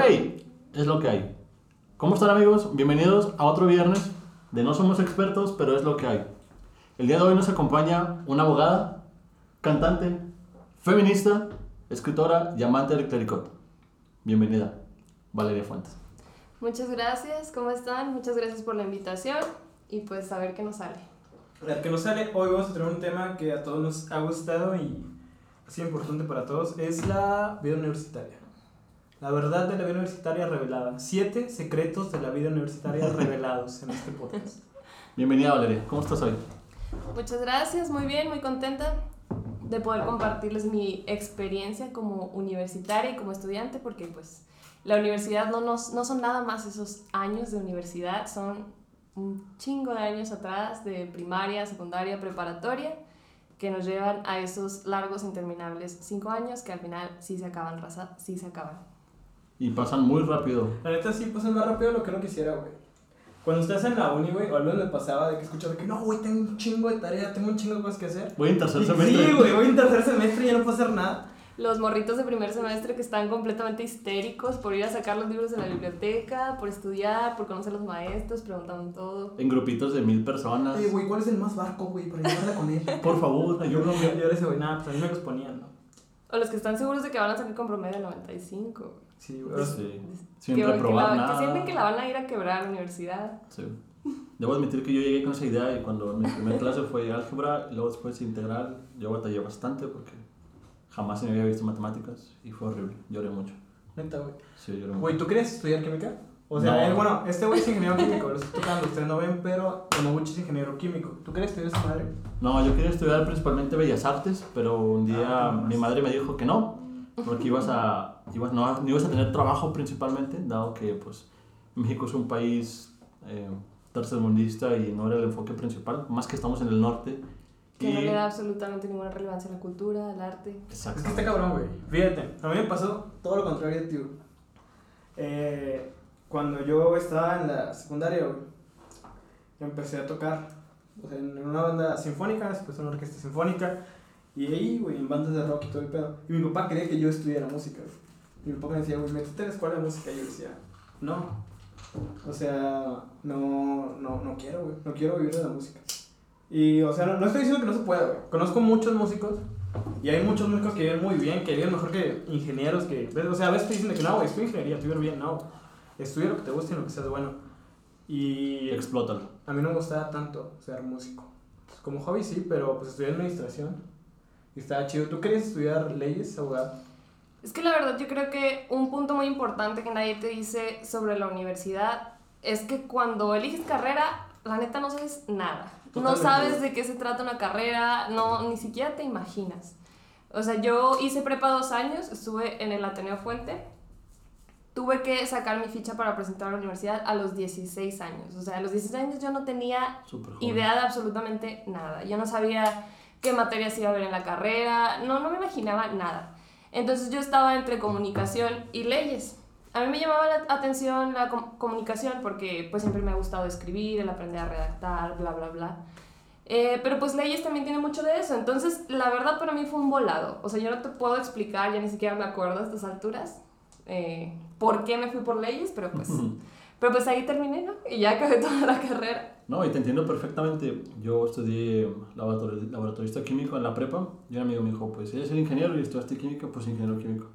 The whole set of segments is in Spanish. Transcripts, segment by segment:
Güey, es lo que hay. ¿Cómo están amigos? Bienvenidos a otro viernes de No Somos Expertos, pero es lo que hay. El día de hoy nos acompaña una abogada, cantante, feminista, escritora y amante del clericot. Bienvenida, Valeria Fuentes. Muchas gracias, ¿cómo están? Muchas gracias por la invitación y pues a ver qué nos sale. A ver qué nos sale, hoy vamos a tener un tema que a todos nos ha gustado y ha sido importante para todos, es la vida universitaria. La verdad de la vida universitaria revelada. Siete secretos de la vida universitaria revelados en este podcast. Bienvenida Valeria, ¿cómo estás hoy? Muchas gracias, muy bien, muy contenta de poder compartirles mi experiencia como universitaria y como estudiante porque pues la universidad no, nos, no son nada más esos años de universidad, son un chingo de años atrás de primaria, secundaria, preparatoria, que nos llevan a esos largos, interminables cinco años que al final sí se acaban, raza, sí se acaban. Y pasan muy rápido. La neta sí pasan más rápido de lo que uno quisiera, güey. Cuando estás en la uni, güey, o al menos me pasaba de que escuchaba que no, güey, tengo un chingo de tarea, tengo un chingo de cosas que hacer. Voy en tercer semestre. Sí, güey, voy en tercer semestre y ya no puedo hacer nada. Los morritos de primer semestre que están completamente histéricos por ir a sacar los libros de la biblioteca, por estudiar, por conocer a los maestros, preguntando todo. En grupitos de mil personas. Oye, güey, ¿cuál es el más barco, güey, para llevarla con él? Por favor, Yo, ayúdame. yo, yo ese güey, nada, pues a mí me los ponían, ¿no? O los que están seguros de que van a salir con promedio de 95. Sí, güey. Sí, sin que, que reprobar la- nada. que sienten que la van a ir a quebrar a la universidad. Sí. Debo admitir que yo llegué con esa idea y cuando mi primera clase fue álgebra y luego después integral, yo batallé bastante porque jamás se me había visto matemáticas y fue horrible. Lloré mucho. Neta, güey. Sí, lloré mucho. Güey, ¿tú querías estudiar química? O sea, No. él, bueno, este güey es ingeniero químico, lo estoy tocando, ustedes no ven, pero Tomoguchi es ingeniero químico. ¿Tú querías estudiar esa madre? No, yo quería estudiar principalmente Bellas Artes, pero un día Ah, mi madre me dijo que no, porque ibas a, ibas, no, no ibas a tener trabajo principalmente, dado que pues México es un país eh, tercermundista y no era el enfoque principal, más que estamos en el norte. Que no y- le da absolutamente ninguna relevancia a la cultura, al arte. Es Exacto. que está cabrón, güey. Fíjate, a mí me pasó todo lo contrario güey. Eh, cuando yo estaba en la secundaria, güey, yo empecé a tocar o sea, en una banda sinfónica, después en una orquesta sinfónica, y ahí, güey, en bandas de rock y todo el pedo. Y mi papá quería que yo estudiara música, güey. Y mi papá me decía, güey, métete a la escuela de música. Y yo decía, no. O sea, no, no, no quiero, güey. No quiero vivir de la música. Y, o sea, no, no estoy diciendo que no se pueda, güey. Conozco muchos músicos y hay muchos músicos que viven muy bien, que viven mejor que ingenieros que... ¿ves? O sea, a veces te dicen de que no, güey, estudia ingeniería, vives bien. No, estudia lo que te guste y lo que seas bueno. Y Explótalo. a mí no me gustaba tanto ser músico. Pues, como hobby sí, pero pues estudié administración estaba chido. ¿Tú querías estudiar leyes, abogado? Es que la verdad yo creo que un punto muy importante que nadie te dice sobre la universidad es que cuando eliges carrera, la neta no sabes nada. No Totalmente. sabes de qué se trata una carrera, no, ni siquiera te imaginas. O sea, yo hice prepa dos años, estuve en el Ateneo Fuente. Tuve que sacar mi ficha para presentar a la universidad a los 16 años. O sea, a los 16 años yo no tenía idea de absolutamente nada. Yo no sabía qué materias iba a haber en la carrera, no, no me imaginaba nada. Entonces yo estaba entre comunicación y leyes. A mí me llamaba la atención la com- comunicación porque pues siempre me ha gustado escribir, el aprender a redactar, bla, bla, bla. Eh, pero pues leyes también tiene mucho de eso. Entonces la verdad para mí fue un volado. O sea, yo no te puedo explicar, ya ni siquiera me acuerdo a estas alturas, eh, por qué me fui por leyes, pero pues, pero pues ahí terminé, ¿no? Y ya acabé toda la carrera. No, y te entiendo perfectamente. Yo estudié laboratori- laboratorista químico en la prepa y un amigo me dijo, pues eres el ingeniero y estudiaste química, pues ingeniero químico.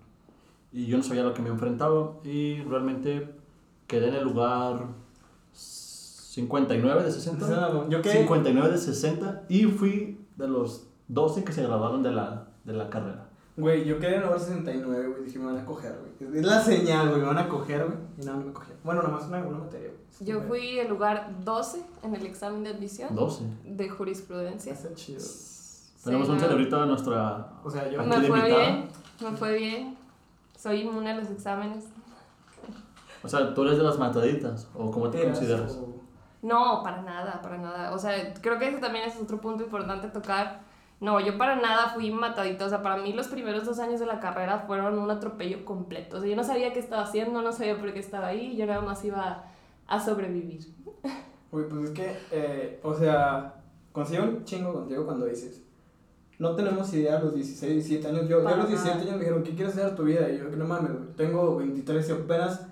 Y yo no sabía a lo que me enfrentaba y realmente quedé en el lugar 59 de 60. Yo qué... 59 de 60 y fui de los 12 que se graduaron de la, de la carrera. Güey, yo quedé en el lugar 69, güey. Dije, me van a coger, güey. Es la señal, güey. Me van a coger, güey. Y nada, no me cogieron. Bueno, nada más una, una materia, güey. Yo fui el lugar 12 en el examen de admisión 12. de jurisprudencia. Está chido. Tenemos Sí, un no. cerebrito a nuestra... O sea, yo... Me de fue bien, me fue bien. Soy inmune a los exámenes. O sea, tú eres de las mataditas, o cómo te Eras, consideras. o- No, para nada, para nada. O sea, creo que ese también es otro punto importante tocar. No, yo para nada fui matadita. O sea, para mí los primeros dos años de la carrera fueron un atropello completo. O sea, yo no sabía qué estaba haciendo, no sabía por qué estaba ahí. Yo nada más iba a sobrevivir. Güey, pues es que, eh, o sea, consigo un chingo contigo cuando dices no tenemos idea a los 16, 17 años. Yo, yo a los 17 nada. años me dijeron, ¿qué quieres hacer de tu vida? Y yo, que no mames, tengo 23 y apenas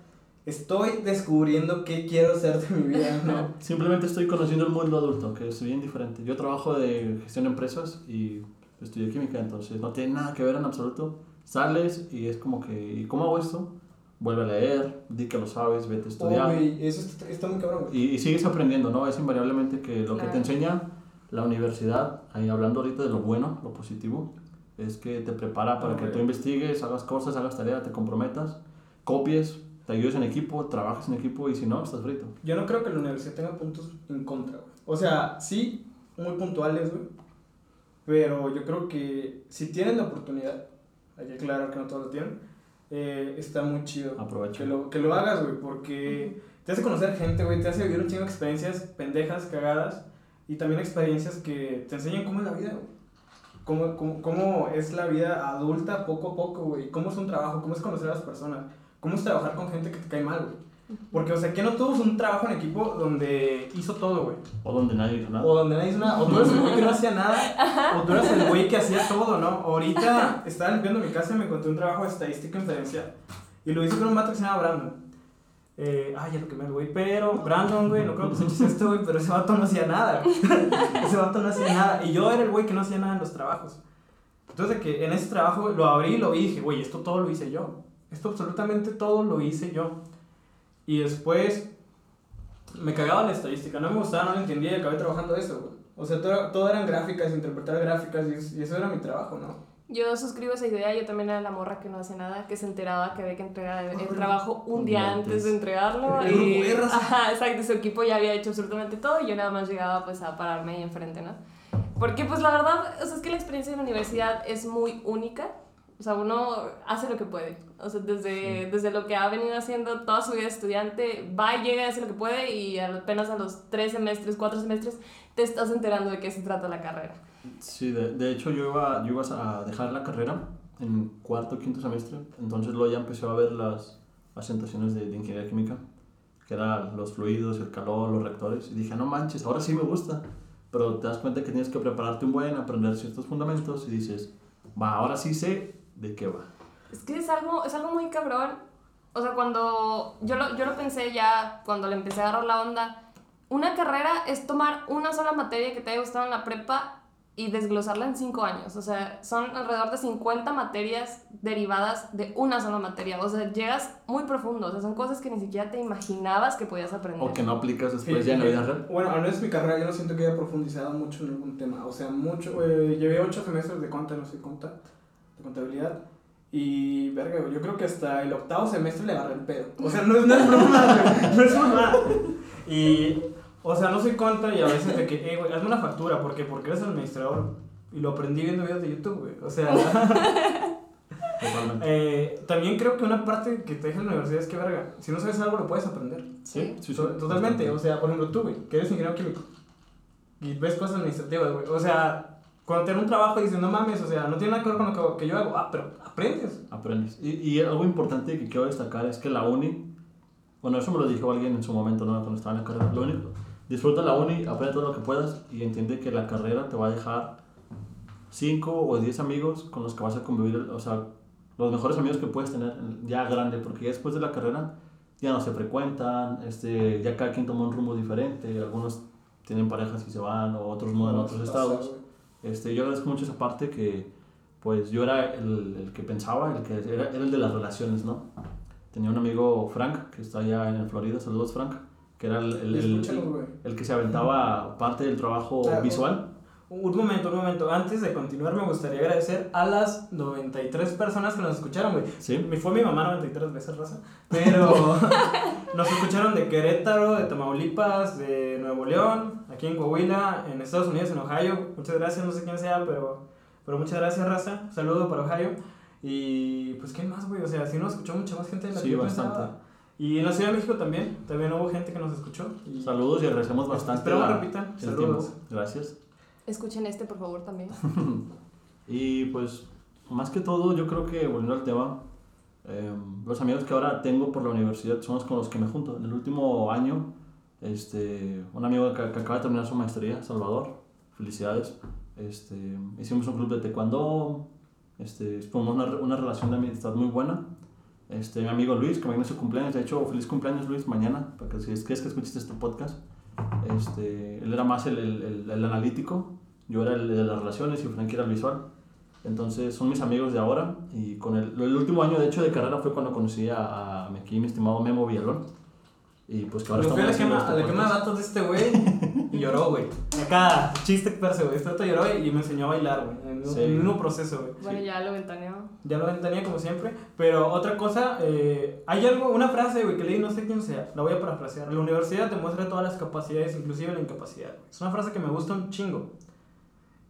estoy descubriendo qué quiero hacer de mi vida, ¿no? Simplemente estoy conociendo el mundo adulto, que es bien diferente. Yo trabajo de gestión de empresas y estudié química, entonces no tiene nada que ver en absoluto. Sales y es como que, ¿y cómo hago esto? Vuelve a leer, di que lo sabes, vete a Oh, estudiar. güey, eso está, está muy cabrón, y, y sigues aprendiendo, ¿no? Es invariablemente que lo que te enseña la universidad, ahí hablando ahorita de lo bueno, lo positivo, es que te prepara para que Ok. tú investigues, hagas cosas, hagas tareas, te comprometas, copies, te ayudes en equipo, trabajes en equipo y si no, estás frito. Yo no creo que la universidad tenga puntos en contra, güey. O sea, sí, muy puntuales, güey. Pero yo creo que si tienen la oportunidad, hay que aclarar que no todos lo tienen, eh, está muy chido. Aprovecha. Que lo, que lo hagas, güey, porque te hace conocer gente, güey, te hace vivir un chingo de experiencias pendejas, cagadas, y también experiencias que te enseñan cómo es la vida, güey. Cómo, cómo, cómo es la vida adulta poco a poco, güey. Cómo es un trabajo, cómo es conocer a las personas. Cómo es trabajar con gente que te cae mal, güey. Porque, o sea, que no tuvo un trabajo en equipo donde hizo todo, güey. O donde nadie hizo nada. O donde nadie hizo nada. O tú eres el güey que no hacía nada. O tú eres el güey que hacía todo, ¿no? Ahorita estaba limpiando mi casa y me encontré un trabajo de estadística inferencial. Y lo hice con un vato que se llama Brandon. Eh, ay, ya lo quemé, güey. Pero, Brandon, güey, no creo que escuches esto, güey, pero ese vato no hacía nada. ese vato no hacía nada. Y yo era el güey que no hacía nada en los trabajos. Entonces, de que en ese trabajo lo abrí y lo vi y dije, güey, esto todo lo hice yo. Esto absolutamente todo lo hice yo. Y después me cagaba la estadística, no me gustaba, no lo entendía y acabé trabajando eso, güey. O sea, todo, todo eran gráficas, interpretar gráficas y, y eso era mi trabajo, ¿no? Yo suscribo esa idea, yo también era la morra que no hace nada, que se enteraba que había que entregar el, el trabajo un día antes de entregarlo. El Y, ajá, exacto, su equipo ya había hecho absolutamente todo y yo nada más llegaba pues a pararme ahí enfrente, ¿no? Porque pues la verdad, o sea, es que la experiencia de la universidad es muy única. O sea, uno hace lo que puede. O sea, desde, desde lo que ha venido haciendo toda su vida estudiante, va y llega y hace lo que puede y apenas a los tres semestres, cuatro semestres, te estás enterando de qué se trata la carrera. Sí, de, de hecho yo iba, yo iba a dejar la carrera en cuarto quinto semestre, entonces luego ya empecé a ver las asentaciones de, de ingeniería química, que eran los fluidos, el calor, los reactores, y dije, no manches, ahora sí me gusta, pero te das cuenta que tienes que prepararte un buen, aprender ciertos fundamentos y dices, va, ahora sí sé de qué va. Es que es algo, es algo muy cabrón. O sea, cuando yo lo, yo lo pensé ya, cuando le empecé a agarrar la onda, una carrera es tomar una sola materia que te haya gustado en la prepa y desglosarla en cinco años. O sea, son alrededor de 50 materias derivadas de una sola materia. O sea, llegas muy profundo. O sea, son cosas que ni siquiera te imaginabas que podías aprender. O que no aplicas después Sí, ya en la vida real. Bueno, al menos mi carrera yo no siento que haya profundizado mucho en algún tema. O sea, mucho. eh, llevé ocho semestres de conta, no sé, conta, de contabilidad. Y, verga, yo creo que hasta el octavo semestre le agarré el pedo. O sea, no, es- no es broma, no es broma. Y, o sea, no soy contra y a veces de que, eh, güey, hazme una factura, porque porque eres administrador. Y lo aprendí viendo videos de YouTube, güey. O sea, eh, también creo que una parte que te deja en la universidad es que, verga, si no sabes algo lo puedes aprender. Sí, sí, sí. To- Totalmente, o sea, por ejemplo, tú, güey, que eres ingeniero químico y ves cosas administrativas, güey. O sea, cuando te dan un trabajo y dices, no mames, o sea, no tiene nada que ver con lo que, que yo hago. Ah, pero aprendes. Aprendes. Y, y algo importante que quiero destacar es que la uni, bueno, eso me lo dijo alguien en su momento, ¿no? Cuando estaba en la carrera. Lo único, disfruta la uni, aprende todo lo que puedas y entiende que la carrera te va a dejar 5 o 10 amigos con los que vas a convivir, o sea, los mejores amigos que puedes tener ya grande, porque ya después de la carrera ya no se frecuentan, este, ya cada quien toma un rumbo diferente, algunos tienen parejas y se van, o otros mudan a otros estados. Este, yo agradezco mucho esa parte que, pues, yo era el, el que pensaba, el que era, era el de las relaciones, ¿no? Tenía un amigo, Frank, que está allá en Florida, saludos Frank, que era el, el, el- el que se aventaba parte del trabajo visual. Un momento, un momento. Antes de continuar, me gustaría agradecer a las 93 personas que nos escucharon, güey. Sí. Me fue mi mamá 93 veces, raza. Pero nos escucharon de Querétaro, de Tamaulipas, de Nuevo León, aquí en Coahuila, en Estados Unidos, en Ohio. Muchas gracias, no sé quién sea, pero, pero muchas gracias, raza. Un saludo para Ohio. Y pues, ¿qué más, güey? O sea, sí nos escuchó mucha más gente de la Sí, que bastante. pensaba. Y en la Ciudad de México también. También hubo gente que nos escuchó. Y Saludos y agradecemos bastante Esperamos la- repitan. Saludos. tiempo. Gracias. Escuchen este, por favor, también. Y pues, más que todo, yo creo que, volviendo al tema, eh, los amigos que ahora tengo por la universidad son los con los que me junto. En el último año, este, un amigo que, acaba de terminar su maestría, Salvador, felicidades. Este, hicimos un club de taekwondo, este, formamos una, una relación de amistad muy buena. Este, mi amigo Luis, que mañana es su cumpleaños, de hecho, feliz cumpleaños Luis, mañana, porque si es que es que escuchaste este podcast. Este, él era más el, el, el, el analítico, yo era el de las relaciones y Frankie era el visual. Entonces son mis amigos de ahora y con el, el último año de hecho de carrera fue cuando conocí a, a mi, aquí, mi estimado Memo Villalón. Y pues que ahora Yo fui a la quema, a este la quema de podcast. datos de este güey lloró, güey. Acá, chiste perse, güey. Este vato lloró y me enseñó a bailar, güey. En el Sí. el mismo proceso, güey. Bueno, ya lo ventaneó. Ya lo tenía como siempre. Pero otra cosa, eh, hay algo, una frase, güey, que leí, no sé quién sea, la voy a parafrasear. La universidad te muestra todas las capacidades, inclusive la incapacidad. Es una frase que me gusta un chingo.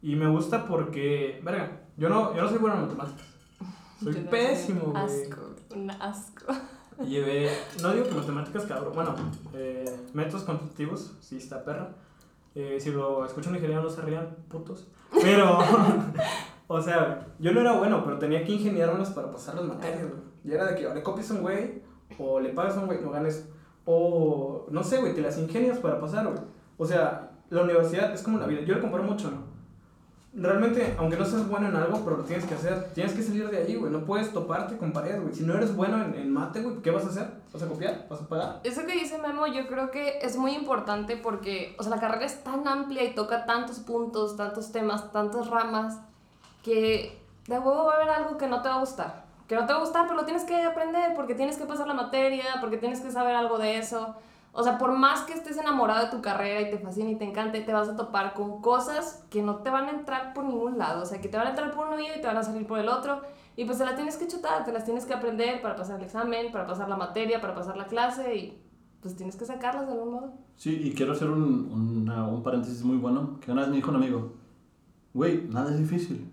Y me gusta porque, verga, yo no, yo no soy bueno en matemáticas. Soy Yo pésimo, güey. Asco, un asco. Llevé, no digo que matemáticas, cabrón, bueno, eh, métodos constructivos, sí está perra. Eh, si lo escuchan un ingeniero no se rían, putos. Pero, o sea, yo no era bueno, pero tenía que ingeniármelas para pasar las materias, güey. Y era de que o le copias a un güey, o le pagas a un güey, no ganes. O, no sé, güey, te las ingenias para pasar, güey. O sea, la universidad es como la vida. Yo lo comparo mucho, ¿no? Realmente, aunque no seas bueno en algo, pero lo tienes que hacer, tienes que salir de ahí, güey. No puedes toparte con pared, güey. Si no eres bueno en, en mate, güey, ¿qué vas a hacer? ¿Vas a copiar? ¿Vas a pagar? Eso que dice Memo yo creo que es muy importante porque, o sea, la carrera es tan amplia y toca tantos puntos, tantos temas, tantas ramas, que de huevo va a haber algo que no te va a gustar. Que no te va a gustar, pero lo tienes que aprender porque tienes que pasar la materia, porque tienes que saber algo de eso. O sea, por más que estés enamorado de tu carrera y te fascine y te encante, te vas a topar con cosas que no te van a entrar por ningún lado. O sea, que te van a entrar por un oído y te van a salir por el otro. Y pues te las tienes que chutar, te las tienes que aprender para pasar el examen, para pasar la materia, para pasar la clase y pues tienes que sacarlas de algún modo. Sí, y quiero hacer un, una- un paréntesis muy bueno, que una vez me dijo un amigo, güey, nada es difícil.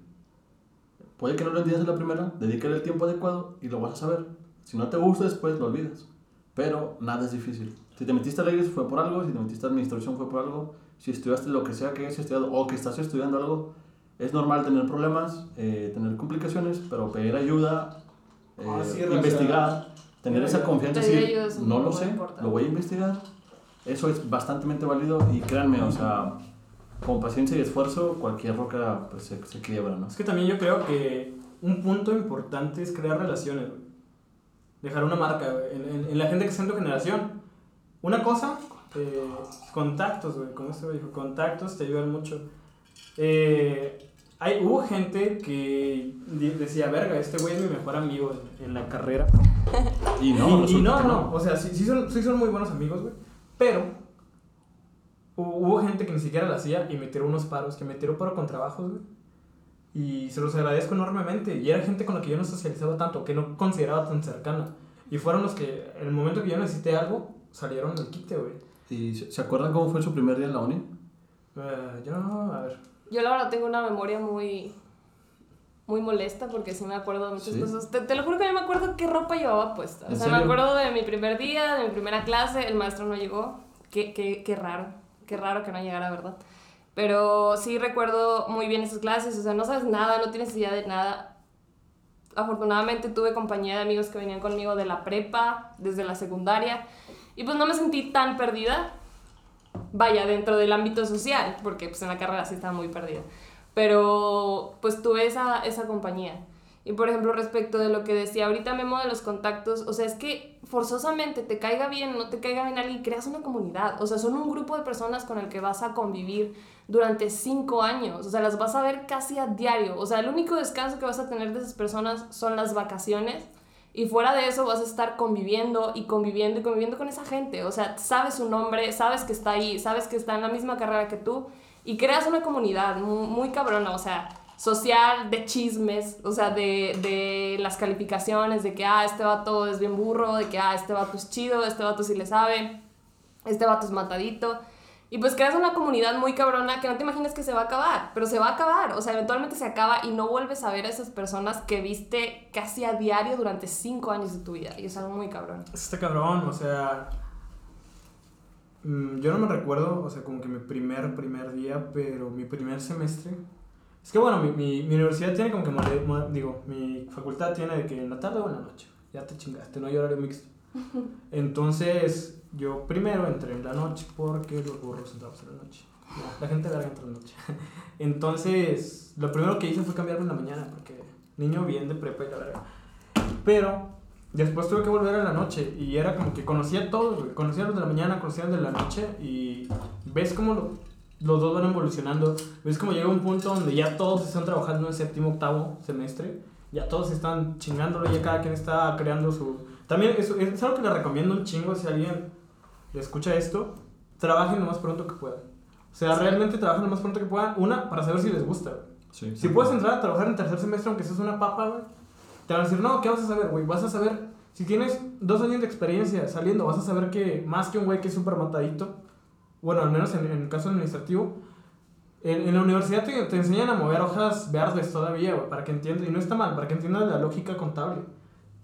Puede que no lo entiendas en la primera, dedícale el tiempo adecuado y lo vas a saber. Si no te gusta después, lo olvidas. Pero nada es difícil. Si te metiste a leyes fue por algo, si te metiste a administración fue por algo, si estudiaste lo que sea que hayas estudiado o que estás estudiando algo, es normal tener problemas, eh, tener complicaciones, pero pedir ayuda, eh, Ah, sí, investigar, tener esa confianza, decir, no lo sé, importante. lo voy a investigar. Eso es bastante válido y créanme, o sea, con paciencia y esfuerzo, cualquier roca pues, se, se quiebra, ¿no? Es que también yo creo que un punto importante es crear relaciones, güey. Dejar una marca, güey, en, en- en la gente que está en tu generación. Una cosa, eh, contactos, güey, como este dijo, contactos te ayudan mucho. Eh, hay, hubo gente que decía, verga, este güey es mi mejor amigo en, en la carrera. Y no, y, y no, no, o sea, sí, sí son, sí son muy buenos amigos, güey. Pero hu- hubo gente que ni siquiera la hacía y me tiró unos paros, que me tiró paro con trabajos, güey. Y se los agradezco enormemente. Y era gente con la que yo no socializaba tanto, que no consideraba tan cercana. Y fueron los que, en el momento que yo necesité algo, salieron del quite, güey. ¿Y se se acuerdan cómo fue su primer día en la uni? Eh, yo no, a ver. Yo la verdad tengo una memoria muy muy molesta porque sí me acuerdo de muchas ¿Sí? cosas. Te, te lo juro que yo me acuerdo qué ropa llevaba puesta. O ¿En sea, me serio? acuerdo de mi primer día, de mi primera clase, el maestro no llegó. Qué, qué, qué raro, qué raro que no llegara, ¿verdad? Pero sí recuerdo muy bien esas clases, o sea, no sabes nada, no tienes idea de nada. Afortunadamente tuve compañía de amigos que venían conmigo de la prepa, desde la secundaria, y pues no me sentí tan perdida, vaya, dentro del ámbito social, porque pues en la carrera sí estaba muy perdida. Pero pues tuve esa, esa compañía. Y por ejemplo, respecto de lo que decía ahorita Memo de los contactos, o sea, es que forzosamente te caiga bien, no te caiga bien alguien, creas una comunidad. O sea, son un grupo de personas con el que vas a convivir durante cinco años. O sea, las vas a ver casi a diario. O sea, el único descanso que vas a tener de esas personas son las vacaciones. Y fuera de eso vas a estar conviviendo y conviviendo y conviviendo con esa gente. O sea, sabes su nombre, sabes que está ahí, sabes que está en la misma carrera que tú y creas una comunidad muy, cabrona, o sea, social, de chismes, o sea, de, de las calificaciones, de que, ah, este vato es bien burro, de que, ah, este vato es chido, este vato sí le sabe, este vato es matadito. Y pues creas una comunidad muy cabrona que no te imaginas que se va a acabar, pero se va a acabar, o sea, eventualmente se acaba y no vuelves a ver a esas personas que viste casi a diario durante cinco años de tu vida. Y es algo muy cabrón. Está cabrón, o sea. mm, Yo no me recuerdo, o sea, como que mi primer, primer día, pero mi primer semestre. Es que bueno, mi, mi, mi universidad tiene como que, digo, mi facultad tiene de que en la tarde o en la noche. Ya te chingaste, no hay horario mixto. Entonces, yo primero entré en la noche porque los burros entramos en la noche. La gente verga entra en la noche. Entonces, lo primero que hice fue cambiarme en la mañana, porque niño bien de prepa y la verga. Pero, después tuve que volver a la noche, y era como que conocía a todos, güey. Conocía a los de la mañana, conocía a los de la noche, y ves cómo lo- los dos van evolucionando. Ves como llega un punto donde ya todos están trabajando en séptimo, octavo semestre. Ya todos están chingándolo, ya cada quien está creando su... También es, es algo que le recomiendo un chingo si alguien escucha esto. Trabajen lo más pronto que puedan. O sea, realmente trabajen lo más pronto que puedan. Una, para saber si les gusta. Sí, Si puedes entrar a trabajar en tercer semestre aunque seas una papa, güey, te van a decir, no, ¿qué vas a saber, güey? Vas a saber, si tienes dos años de experiencia saliendo, vas a saber que más que un güey que es súper matadito, bueno, al menos en, en el caso administrativo, en, en la universidad te, te enseñan a mover hojas verdes todavía, güey, para que entiendas, y no está mal, para que entiendas la lógica contable.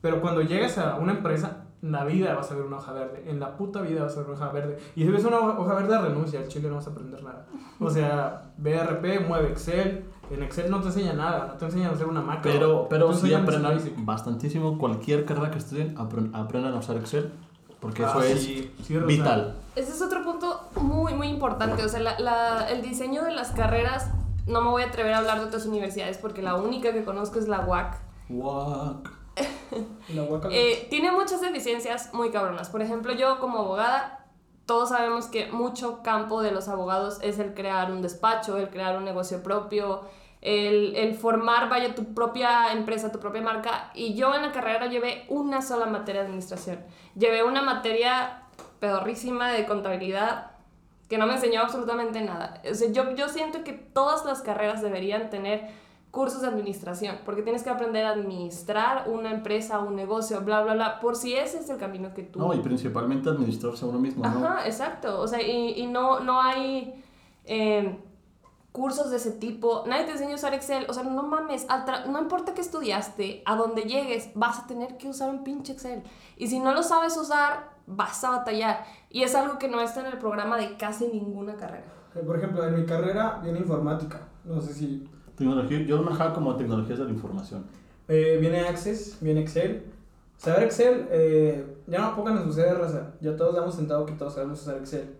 Pero cuando llegas a una empresa, la vida vas a ver una hoja verde. En la puta vida vas a ver una hoja verde. Y si ves una hoja verde, renuncia. Al chile no vas a aprender nada. O sea, BRP, mueve Excel. En Excel no te enseña nada. No te enseñan a hacer una macro. Pero, pero sí aprendan bastantísimo. Cualquier carrera que estudien, apren- aprendan a usar Excel. Porque eso Ah, es sí, sí, o sea, vital. Ese es otro punto muy, muy importante. O sea, la- la- el diseño de las carreras, no me voy a atrever a hablar de otras universidades porque la única que conozco es la UAC. Guac. La Eh, tiene muchas deficiencias muy cabronas. Por ejemplo, yo como abogada, todos sabemos que mucho campo de los abogados es el crear un despacho, el crear un negocio propio, el, el formar, vaya, tu propia empresa, tu propia marca. Y yo en la carrera llevé una sola materia de administración. Llevé una materia pedorrísima de contabilidad que no me enseñó absolutamente nada. O sea, yo, yo siento que todas las carreras deberían tener cursos de administración, porque tienes que aprender a administrar una empresa, un negocio, bla, bla, bla, por si ese es el camino que tú... No, y principalmente administrarse a uno mismo, ¿no? Ajá, exacto. O sea, y, y no, no hay eh, cursos de ese tipo. Nadie te enseña a usar Excel. O sea, no mames. no importa que estudiaste, a donde llegues, vas a tener que usar un pinche Excel. Y si no lo sabes usar, vas a batallar. Y es algo que no está en el programa de casi ninguna carrera. Eh, Por ejemplo, en mi carrera viene informática. No sé si. Tecnología, yo lo manejaba como tecnologías de la información. eh, viene Access, viene Excel. Saber Excel, eh, ya no pongan en su sede raza. Ya todos damos sentado que todos sabemos usar Excel.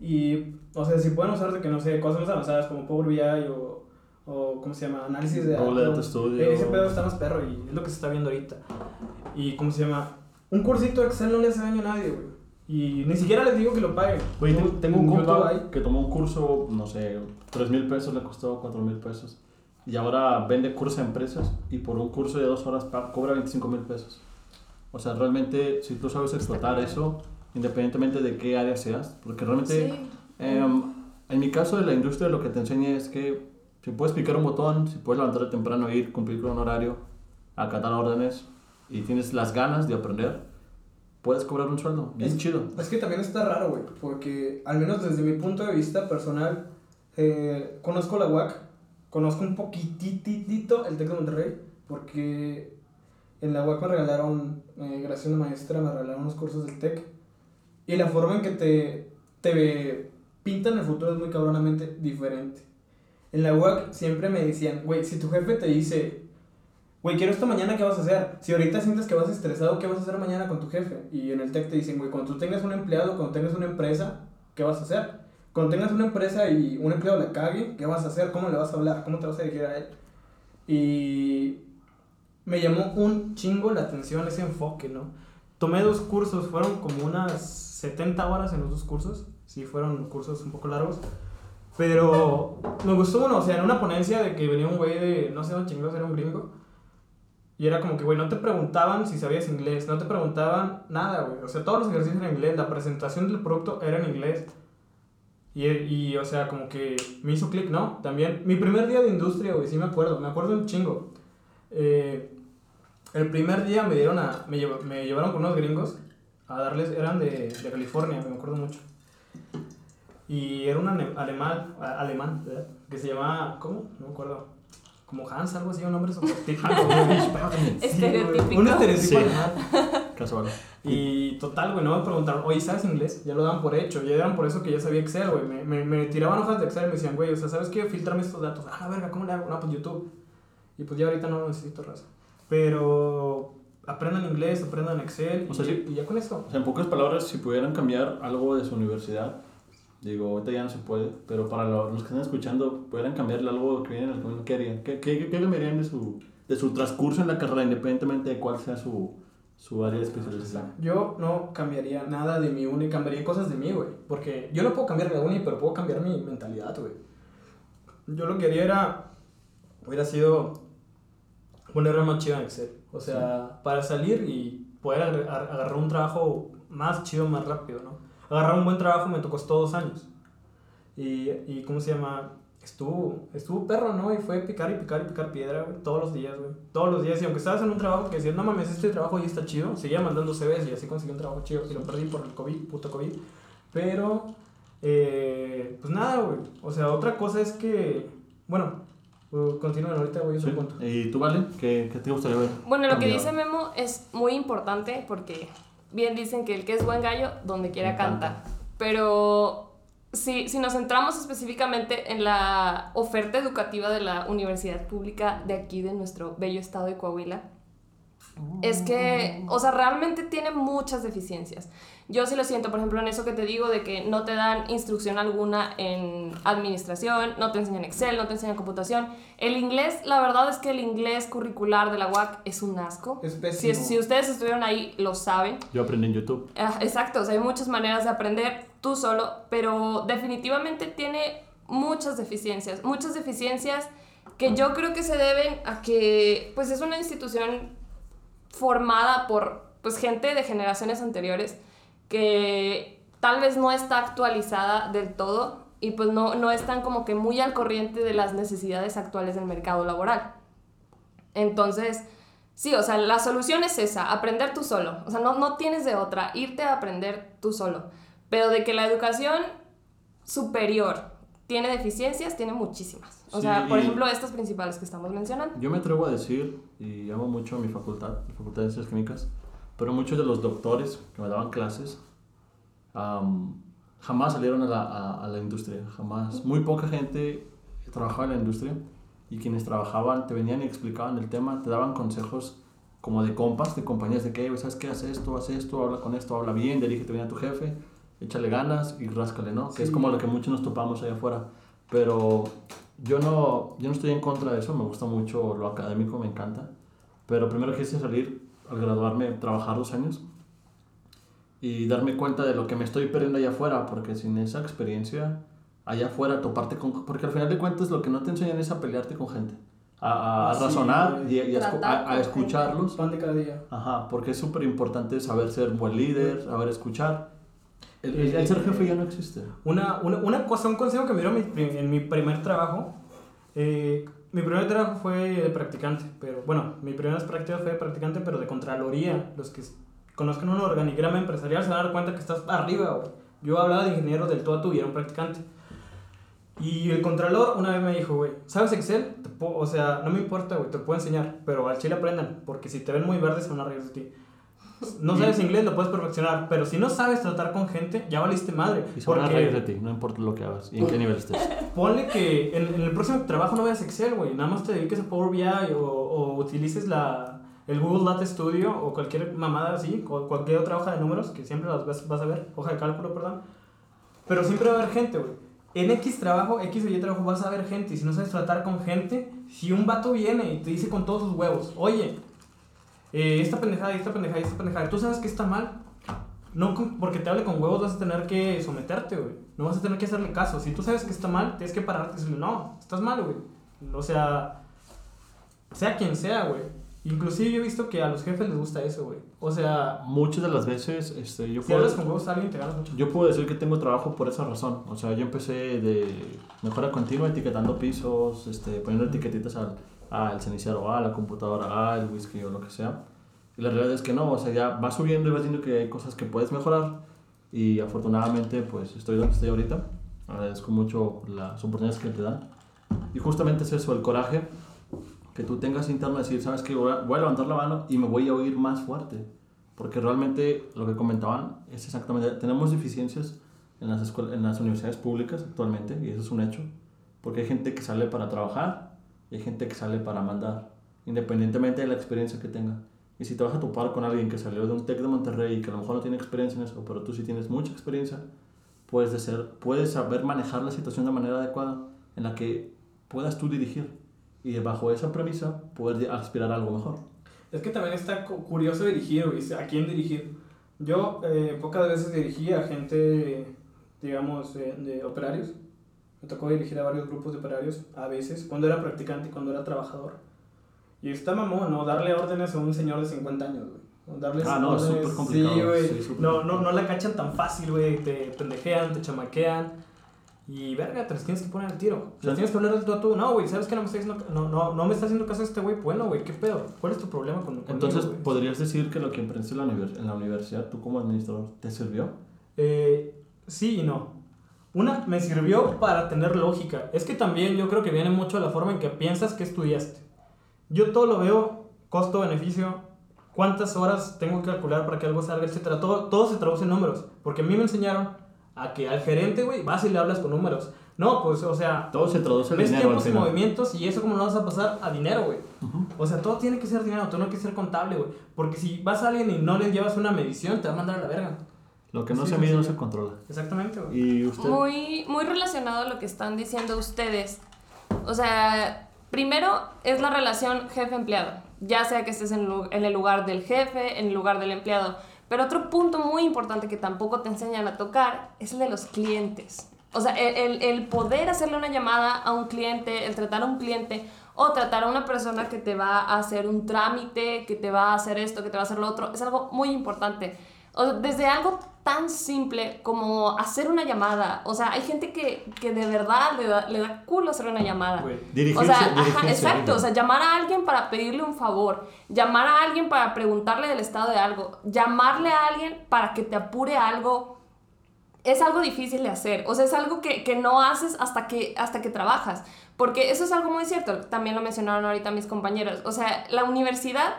Y, o sea, si pueden usar de que no sé, cosas más avanzadas como Power BI o, o ¿cómo se llama? Análisis de Google datos. Data Studio. Eh, ese pedo está más perro y es lo que se está viendo ahorita. Y, ¿cómo se llama? Un cursito de Excel no le hace daño a nadie, güey. Y ni siquiera les digo que lo paguen. Güey, tengo, tengo un compa que tomó un curso, no sé, 3 mil pesos, le costó 4 mil pesos. Y ahora vende cursos a empresas y por un curso de dos horas cobra 25 mil pesos. O sea, realmente, si tú sabes explotar eso, independientemente de qué área seas, porque realmente, Sí. em, en mi caso de la industria, lo que te enseña es que si puedes picar un botón, si puedes levantarte temprano, ir, cumplir con un horario, acatar órdenes y tienes las ganas de aprender, puedes cobrar un sueldo. Bien Es- chido. Es que también está raro, güey, porque al menos desde mi punto de vista personal, eh, conozco la UAC, conozco un poquititito el TEC de Monterrey, porque en la UAC me regalaron, eh, gracias a una maestra, me regalaron unos cursos del TEC, y la forma en que te, te pintan el futuro es muy cabronamente diferente. En la UAC siempre me decían, güey, si tu jefe te dice, güey, quiero esto mañana, ¿qué vas a hacer? Si ahorita sientes que vas estresado, ¿qué vas a hacer mañana con tu jefe? Y en el TEC te dicen, güey, cuando tú tengas un empleado, cuando tengas una empresa, ¿qué vas a hacer? Cuando tengas una empresa y un empleado la cague, ¿qué vas a hacer? ¿Cómo le vas a hablar? ¿Cómo te vas a dirigir a él? Y me llamó un chingo la atención ese enfoque, ¿no? Tomé dos cursos, fueron como unas 70 horas en los dos cursos. Sí, fueron cursos un poco largos. Pero me gustó uno, o sea, en una ponencia de que venía un güey de, no sé dónde chingados era un gringo. Y era como que, güey, no te preguntaban si sabías inglés, no te preguntaban nada, güey. O sea, todos los ejercicios eran en inglés, la presentación del producto era en inglés. Y, y o sea, como que me hizo clic, ¿no? También, mi primer día de industria, güey, sí me acuerdo, me acuerdo un chingo. Eh, el primer día me dieron a, me, lleva- me llevaron con unos gringos a darles, eran de, de California, me acuerdo mucho. Y era un alemán, alemán, ¿verdad? Que se llamaba, ¿cómo? No me acuerdo. Como Hans, algo así, un nombre súper típico. güey. Sí, güey, Estereotípico. Un estereotipo Sí. alemán. Casual. Y total, güey, no me preguntaron, oye, ¿sabes inglés? Ya lo daban por hecho, ya eran por eso que ya sabía Excel, güey. Me, me, me tiraban hojas de Excel y me decían, güey, o sea, ¿sabes qué? Filtrame estos datos. Ah, verga, ¿cómo le hago? No, pues YouTube. Y pues ya ahorita no lo necesito, raza. Pero aprendan inglés, aprendan Excel. O y, sea, sí. y ya con eso. O sea, en pocas palabras, si pudieran cambiar algo de su universidad, Digo, ahorita ya no se puede, pero para lo- los que están escuchando, pudieran cambiarle algo que viene en el camino, ¿qué harían? ¿Qué, qué, qué cambiarían de su, de su transcurso en la carrera, independientemente de cuál sea su, su área de especialización? Yo no cambiaría nada de mi uni, cambiaría cosas de mí, güey. Porque yo no puedo cambiar la uni, pero puedo cambiar mi mentalidad, güey. Yo lo que haría era. Hubiera sido. Ponerme más chido en Excel. O sea, para salir y poder agar- agar- agarrar un trabajo más chido, más rápido, ¿no? Agarrar un buen trabajo me costó dos años. Y, y ¿cómo se llama? Estuvo, estuvo perro, ¿no? Y fue picar y picar y picar piedra, güey, todos los días, güey. Todos los días. Y aunque estabas en un trabajo que decías, no mames, este trabajo ya está chido, seguía mandando CVs y así conseguí un trabajo chido. Y lo perdí por el COVID, puto COVID. Pero, eh, pues nada, güey. O sea, otra cosa es que, bueno, uh, continúen, ahorita voy a Sí. punto. ¿Y tú, Vale? ¿Qué, qué te gustaría ver? Bueno, lo que dice Memo es muy importante porque bien dicen que el que es buen gallo, donde quiera Canta. canta. Pero si, si nos centramos específicamente en la oferta educativa de la universidad pública de aquí, de nuestro bello estado de Coahuila, es que, o sea, realmente tiene muchas deficiencias. Yo sí lo siento, por ejemplo, en eso que te digo de que no te dan instrucción alguna en administración, no te enseñan Excel, no te enseñan computación. El inglés, la verdad es que el inglés curricular de la UAC es un asco. Es Si, si ustedes estuvieron ahí, lo saben. Yo aprendí en YouTube. Ah, exacto, o sea, hay muchas maneras de aprender tú solo, pero definitivamente tiene muchas deficiencias, muchas deficiencias que yo creo que se deben a que pues es una institución formada por pues gente de generaciones anteriores que tal vez no está actualizada del todo y pues no, no están como que muy al corriente de las necesidades actuales del mercado laboral. Entonces, sí, o sea, la solución es esa, aprender tú solo. O sea, no, no tienes de otra, irte a aprender tú solo. Pero de que la educación superior tiene deficiencias, tiene muchísimas. O Sí, sea, por ejemplo, estas principales que estamos mencionando. Yo me atrevo a decir, y amo mucho a mi facultad, la Facultad de Ciencias Químicas, pero muchos de los doctores que me daban clases am, jamás salieron a la, a, a la industria, jamás. Muy poca gente trabajaba en la industria y quienes trabajaban te venían y explicaban el tema, te daban consejos como de compas, de compañías de que, ¿sabes qué? Haz esto, haz esto, habla con esto, habla bien, dirígete bien a tu jefe, échale ganas y ráscale, ¿no? Que es Sí. como lo que muchos nos topamos allá afuera. Pero yo no, yo no estoy en contra de eso, me gusta mucho lo académico, me encanta. Pero primero quise salir, al graduarme, trabajar dos años y darme cuenta de lo que me estoy perdiendo allá afuera, porque sin esa experiencia, allá afuera, toparte con... Porque al final de cuentas lo que no te enseñan es a pelearte con gente, a, a Ah, sí, razonar y, y a, a- a escucharlos. Pan de cada día. Ajá, porque es súper importante saber ser buen líder, saber escuchar. El, el- Eh, el ser jefe ya no existe. Una, una, una cosa, un consejo que me dieron en mi primer trabajo. eh, mi primer trabajo fue de practicante, pero bueno, mi primera práctica fue de practicante, pero de Contraloría. Los que conozcan un organigrama empresarial se van a dar cuenta que estás arriba, güey. Yo hablaba de ingeniero del todo y era un practicante. Y el contralor una vez me dijo, güey, ¿sabes Excel? O sea, no me importa, güey, te puedo enseñar, pero al chile aprendan, porque si te ven muy verde se van a reír de ti. No sabes inglés, lo puedes perfeccionar, pero si no sabes tratar con gente, ya valiste madre. Y se van a porque- reír de ti, no importa lo que hagas y en qué nivel estés. Ponle que en, en el próximo trabajo no veas Excel, güey. Nada más te dediques a Power BI o, o utilices la, el Google Data Studio o cualquier mamada así, o cualquier otra hoja de números que siempre las vas, vas a ver, hoja de cálculo, perdón. Pero siempre va a haber gente, güey. En X trabajo, X o Y trabajo vas a ver gente. Y si no sabes tratar con gente, si un vato viene y te dice con todos sus huevos, oye, eh, esta pendejada y esta pendejada y esta pendejada, tú sabes que está mal. No porque te hable con huevos vas a tener que someterte, güey. No vas a tener que hacerle caso. Si tú sabes que está mal, tienes que pararte y decirle, no, estás mal, güey. O sea, sea quien sea, güey. Inclusive yo he visto que a los jefes les gusta eso, güey. O sea, Muchas de las veces este, yo si puedo... hablas con huevos a alguien, te ganas mucho. Yo puedo decir que tengo trabajo por esa razón. O sea, yo empecé de mejora continua etiquetando pisos, este, poniendo etiquetitas al, al cenicero A, a la computadora A, el whisky o lo que sea. Y la realidad es que no, o sea, ya vas subiendo y vas viendo que hay cosas que puedes mejorar. Y afortunadamente, pues estoy donde estoy ahorita. Agradezco mucho las oportunidades que te dan. Y justamente es eso, el coraje que tú tengas interno de decir, sabes que voy, a- levantar la mano y me voy a oír más fuerte. Porque realmente lo que comentaban es exactamente, tenemos deficiencias en las, en las universidades públicas actualmente, y eso es un hecho, porque hay gente que sale para trabajar y hay gente que sale para mandar, independientemente de la experiencia que tenga. Y si te vas a topar con alguien que salió de un TEC de Monterrey y que a lo mejor no tiene experiencia en eso, pero tú sí tienes mucha experiencia, puedes, de ser, puedes saber manejar la situación de manera adecuada en la que puedas tú dirigir y bajo esa premisa poder aspirar a algo mejor. Es que también está cu- curioso dirigir, a quién dirigir. Yo eh, pocas veces dirigí a gente, digamos, eh, de operarios. Me tocó dirigir a varios grupos de operarios, a veces, cuando era practicante y cuando era trabajador. Y está mamón, ¿no? Darle órdenes a un señor de 50 años, güey. Darle Ah, no, es súper complicado, Sí, güey. sí, no, no, no la cachan tan fácil, güey. Te pendejean, te chamaquean. Y verga, te les tienes que poner al tiro. Sí. Les tienes que hablar al tú a tú. No, güey, ¿sabes que no me está haciendo, no, no, no me está haciendo caso este güey? Bueno, güey, ¿qué pedo? ¿Cuál es tu problema con conmigo, Entonces? ¿podrías decir que lo que aprendiste en la, en la universidad, tú como administrador, te sirvió? Eh, sí y no. Una, me sirvió para tener lógica. Es que también yo creo que viene mucho de la forma en que piensas que estudiaste. Yo todo lo veo costo-beneficio, cuántas horas tengo que calcular para que algo salga, etcétera. Todo, todo se traduce en números. Porque a mí me enseñaron a que al gerente, güey, vas y le hablas con números. No, pues, o sea, Todo se traduce en ves dinero tiempos y movimientos y eso como lo vas a pasar a dinero, güey. O sea, todo tiene que ser dinero, tú no quieres ser contable, güey. Porque si vas a alguien y no le llevas una medición, te va a mandar a la verga. Lo que no Sí, se sí, mide no sí. se controla. Exactamente. ¿Y usted? Muy, muy relacionado a lo que están diciendo ustedes. O sea, primero es la relación jefe-empleado, ya sea que estés en, en el lugar del jefe, en el lugar del empleado. Pero otro punto muy importante que tampoco te enseñan a tocar es el de los clientes. O sea, el, el- el poder hacerle una llamada a un cliente, el tratar a un cliente o tratar a una persona que te va a hacer un trámite, que te va a hacer esto, que te va a hacer lo otro, es algo muy importante. O sea, desde algo tan simple como hacer una llamada. O sea, hay gente que, que de verdad le da, le da culo hacer una llamada. O sea, ajá, exacto. O sea, llamar a alguien para pedirle un favor. Llamar a alguien para preguntarle del estado de algo. Llamarle a alguien para que te apure algo. Es algo difícil de hacer. O sea, es algo que, que no haces hasta que, hasta que trabajas. Porque eso es algo muy cierto. También lo mencionaron ahorita mis compañeros. O sea, la universidad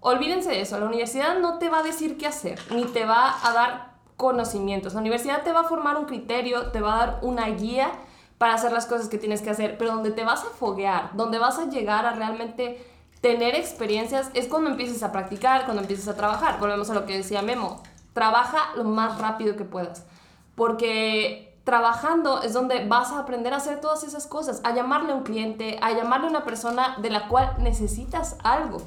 Olvídense de eso, la universidad no te va a decir qué hacer, ni te va a dar conocimientos. La universidad te va a formar un criterio, te va a dar una guía para hacer las cosas que tienes que hacer, pero donde te vas a foguear, donde vas a llegar a realmente tener experiencias, es cuando empieces a practicar, cuando empieces a trabajar. Volvemos a lo que decía Memo, trabaja lo más rápido que puedas, porque trabajando es donde vas a aprender a hacer todas esas cosas, a llamarle a un cliente, a llamarle a una persona de la cual necesitas algo.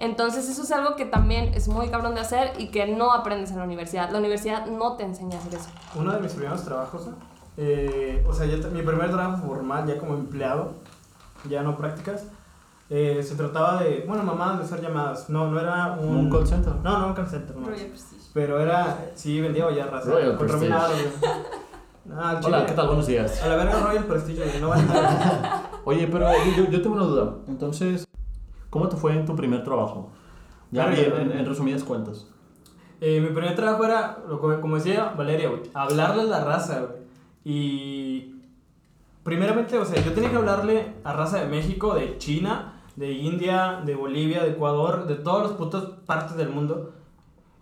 Entonces eso es algo que también es muy cabrón de hacer y que no aprendes en la universidad. La universidad no te enseña a hacer eso. Uno de mis primeros trabajos, eh, o sea, ya t- mi primer trabajo formal, ya como empleado, ya no prácticas, eh, se trataba de, bueno, mamás de hacer llamadas. No, no era un... ¿Un call center? No, no un call center, no. Pero era, sí, vendía ya raza. Royal Prestige. Ah, Hola. ¿qué tal? Buenos días. A la verga Royal Prestige, no nada. Oye, pero yo, yo tengo una duda. Entonces, ¿cómo te fue en tu primer trabajo? Ya Verga, bien, en, en resumidas cuentas. Eh, mi primer trabajo era, como, decía Valeria, güey, hablarle a la raza, güey. Y primeramente, o sea, yo tenía que hablarle a raza de México, de China, de India, de Bolivia, de Ecuador, de todas las putas partes del mundo.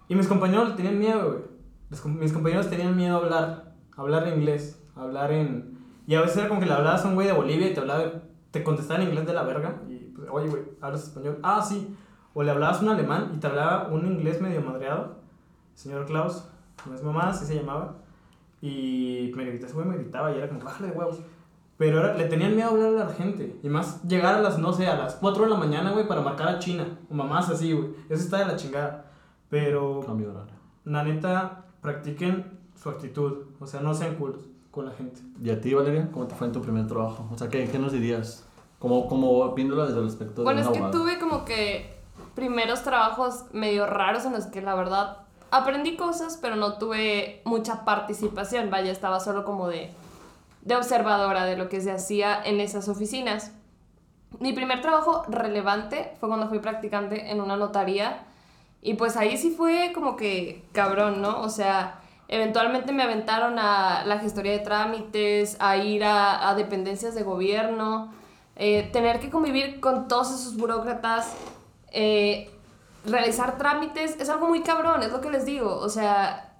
Y mis compañeros tenían miedo, güey. Mis, com- mis compañeros tenían miedo a hablar, a hablar inglés, a hablar en... Y a veces era como que le hablabas a un güey de Bolivia y te hablaba, te contestaba en inglés de la verga. Y oye, güey, ¿hablas español? Ah, sí. O le hablabas un alemán y te hablaba un inglés medio madreado. Señor Klaus, no es mamá, así se llamaba. Y me gritaba, güey me gritaba y era como, bájale de huevos. Pero era- le tenían miedo a hablarle a la gente. Y más llegar a las, no sé, a las 4 de la mañana, güey, para marcar a China. O mamás así, güey. Eso está de la chingada. Pero, Cambio horario. la neta, practiquen su actitud. O sea, no sean culos con la gente. ¿Y a ti, Valeria? ¿Cómo te fue en tu primer trabajo? O sea, ¿qué, qué nos dirías? Como, como viéndolo desde el aspecto Bueno, de es un que tuve como que primeros trabajos medio raros en los que la verdad aprendí cosas, pero no tuve mucha participación. Vaya, estaba solo como de, de observadora de lo que se hacía en esas oficinas. Mi primer trabajo relevante fue cuando fui practicante en una notaría. Y pues ahí sí fue como que cabrón, ¿no? O sea, eventualmente me aventaron a la gestoría de trámites, a ir a, a dependencias de gobierno, eh, tener que convivir con todos esos burócratas, eh, realizar trámites, es algo muy cabrón, es lo que les digo. O sea,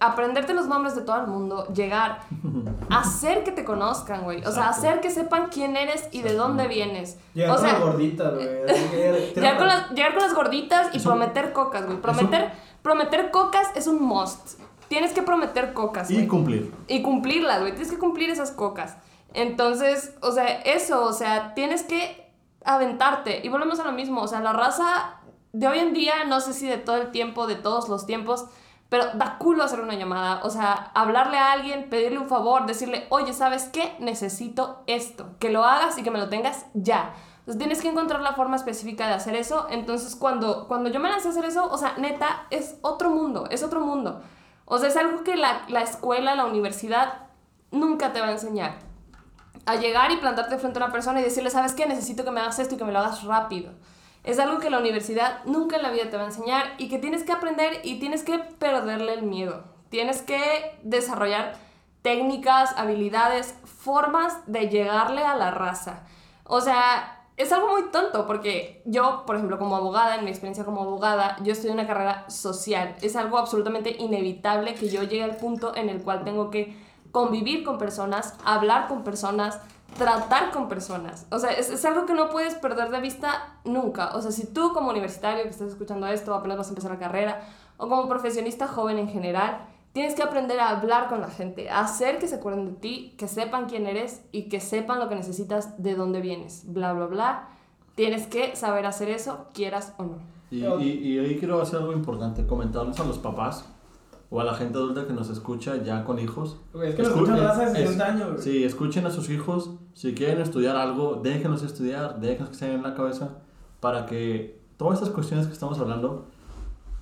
aprenderte los nombres de todo el mundo, llegar, hacer que te conozcan, güey. O sea, hacer que sepan quién eres y de dónde vienes. Llegar o sea, con la gordita, güey. Llegar con, las, llegar con las gorditas y Es un- prometer cocas, güey. Prometer, prometer cocas es un must. tienes que prometer cocas, Y güey. cumplir. Y cumplirlas, güey. Tienes que cumplir esas cocas. Entonces, o sea, eso, o sea, tienes que aventarte. Y volvemos a lo mismo, o sea, la raza de hoy en día, no sé si de todo el tiempo, de todos los tiempos, pero da culo hacer una llamada. O sea, hablarle a alguien, pedirle un favor, decirle, oye, ¿sabes qué? Necesito esto. Que lo hagas y que me lo tengas ya. Entonces tienes que encontrar la forma específica de hacer eso. Entonces cuando, cuando yo me lancé a hacer eso, o sea, neta, es otro mundo, es otro mundo. O sea, es algo que la, la escuela, la universidad, nunca te va a enseñar. A llegar y plantarte frente a una persona y decirle, ¿sabes qué? Necesito que me hagas esto y que me lo hagas rápido. Es algo que la universidad nunca en la vida te va a enseñar y que tienes que aprender y tienes que perderle el miedo. Tienes que desarrollar técnicas, habilidades, formas de llegarle a la raza. O sea, es algo muy tonto porque yo, por ejemplo, como abogada, en mi experiencia como abogada, yo estudié una carrera social. Es algo absolutamente inevitable que yo llegue al punto en el cual tengo que convivir con personas, hablar con personas, tratar con personas. O sea, es, es algo que no puedes perder de vista nunca. O sea, si tú como universitario que estás escuchando esto, apenas vas a empezar la carrera, o como profesionista joven en general, tienes que aprender a hablar con la gente, a hacer que se acuerden de ti, que sepan quién eres y que sepan lo que necesitas, de dónde vienes, bla, bla, bla. Tienes que saber hacer eso, quieras o no. Y, y, y ahí quiero hacer algo importante, comentarles a los papás o a la gente adulta que nos escucha ya con hijos. Es que nos Escu- escuchan raza de es- 60 años, güey. Sí, escuchen a sus hijos. Si quieren estudiar algo, déjenlos estudiar, déjenlos que se den en la cabeza para que todas estas cuestiones que estamos hablando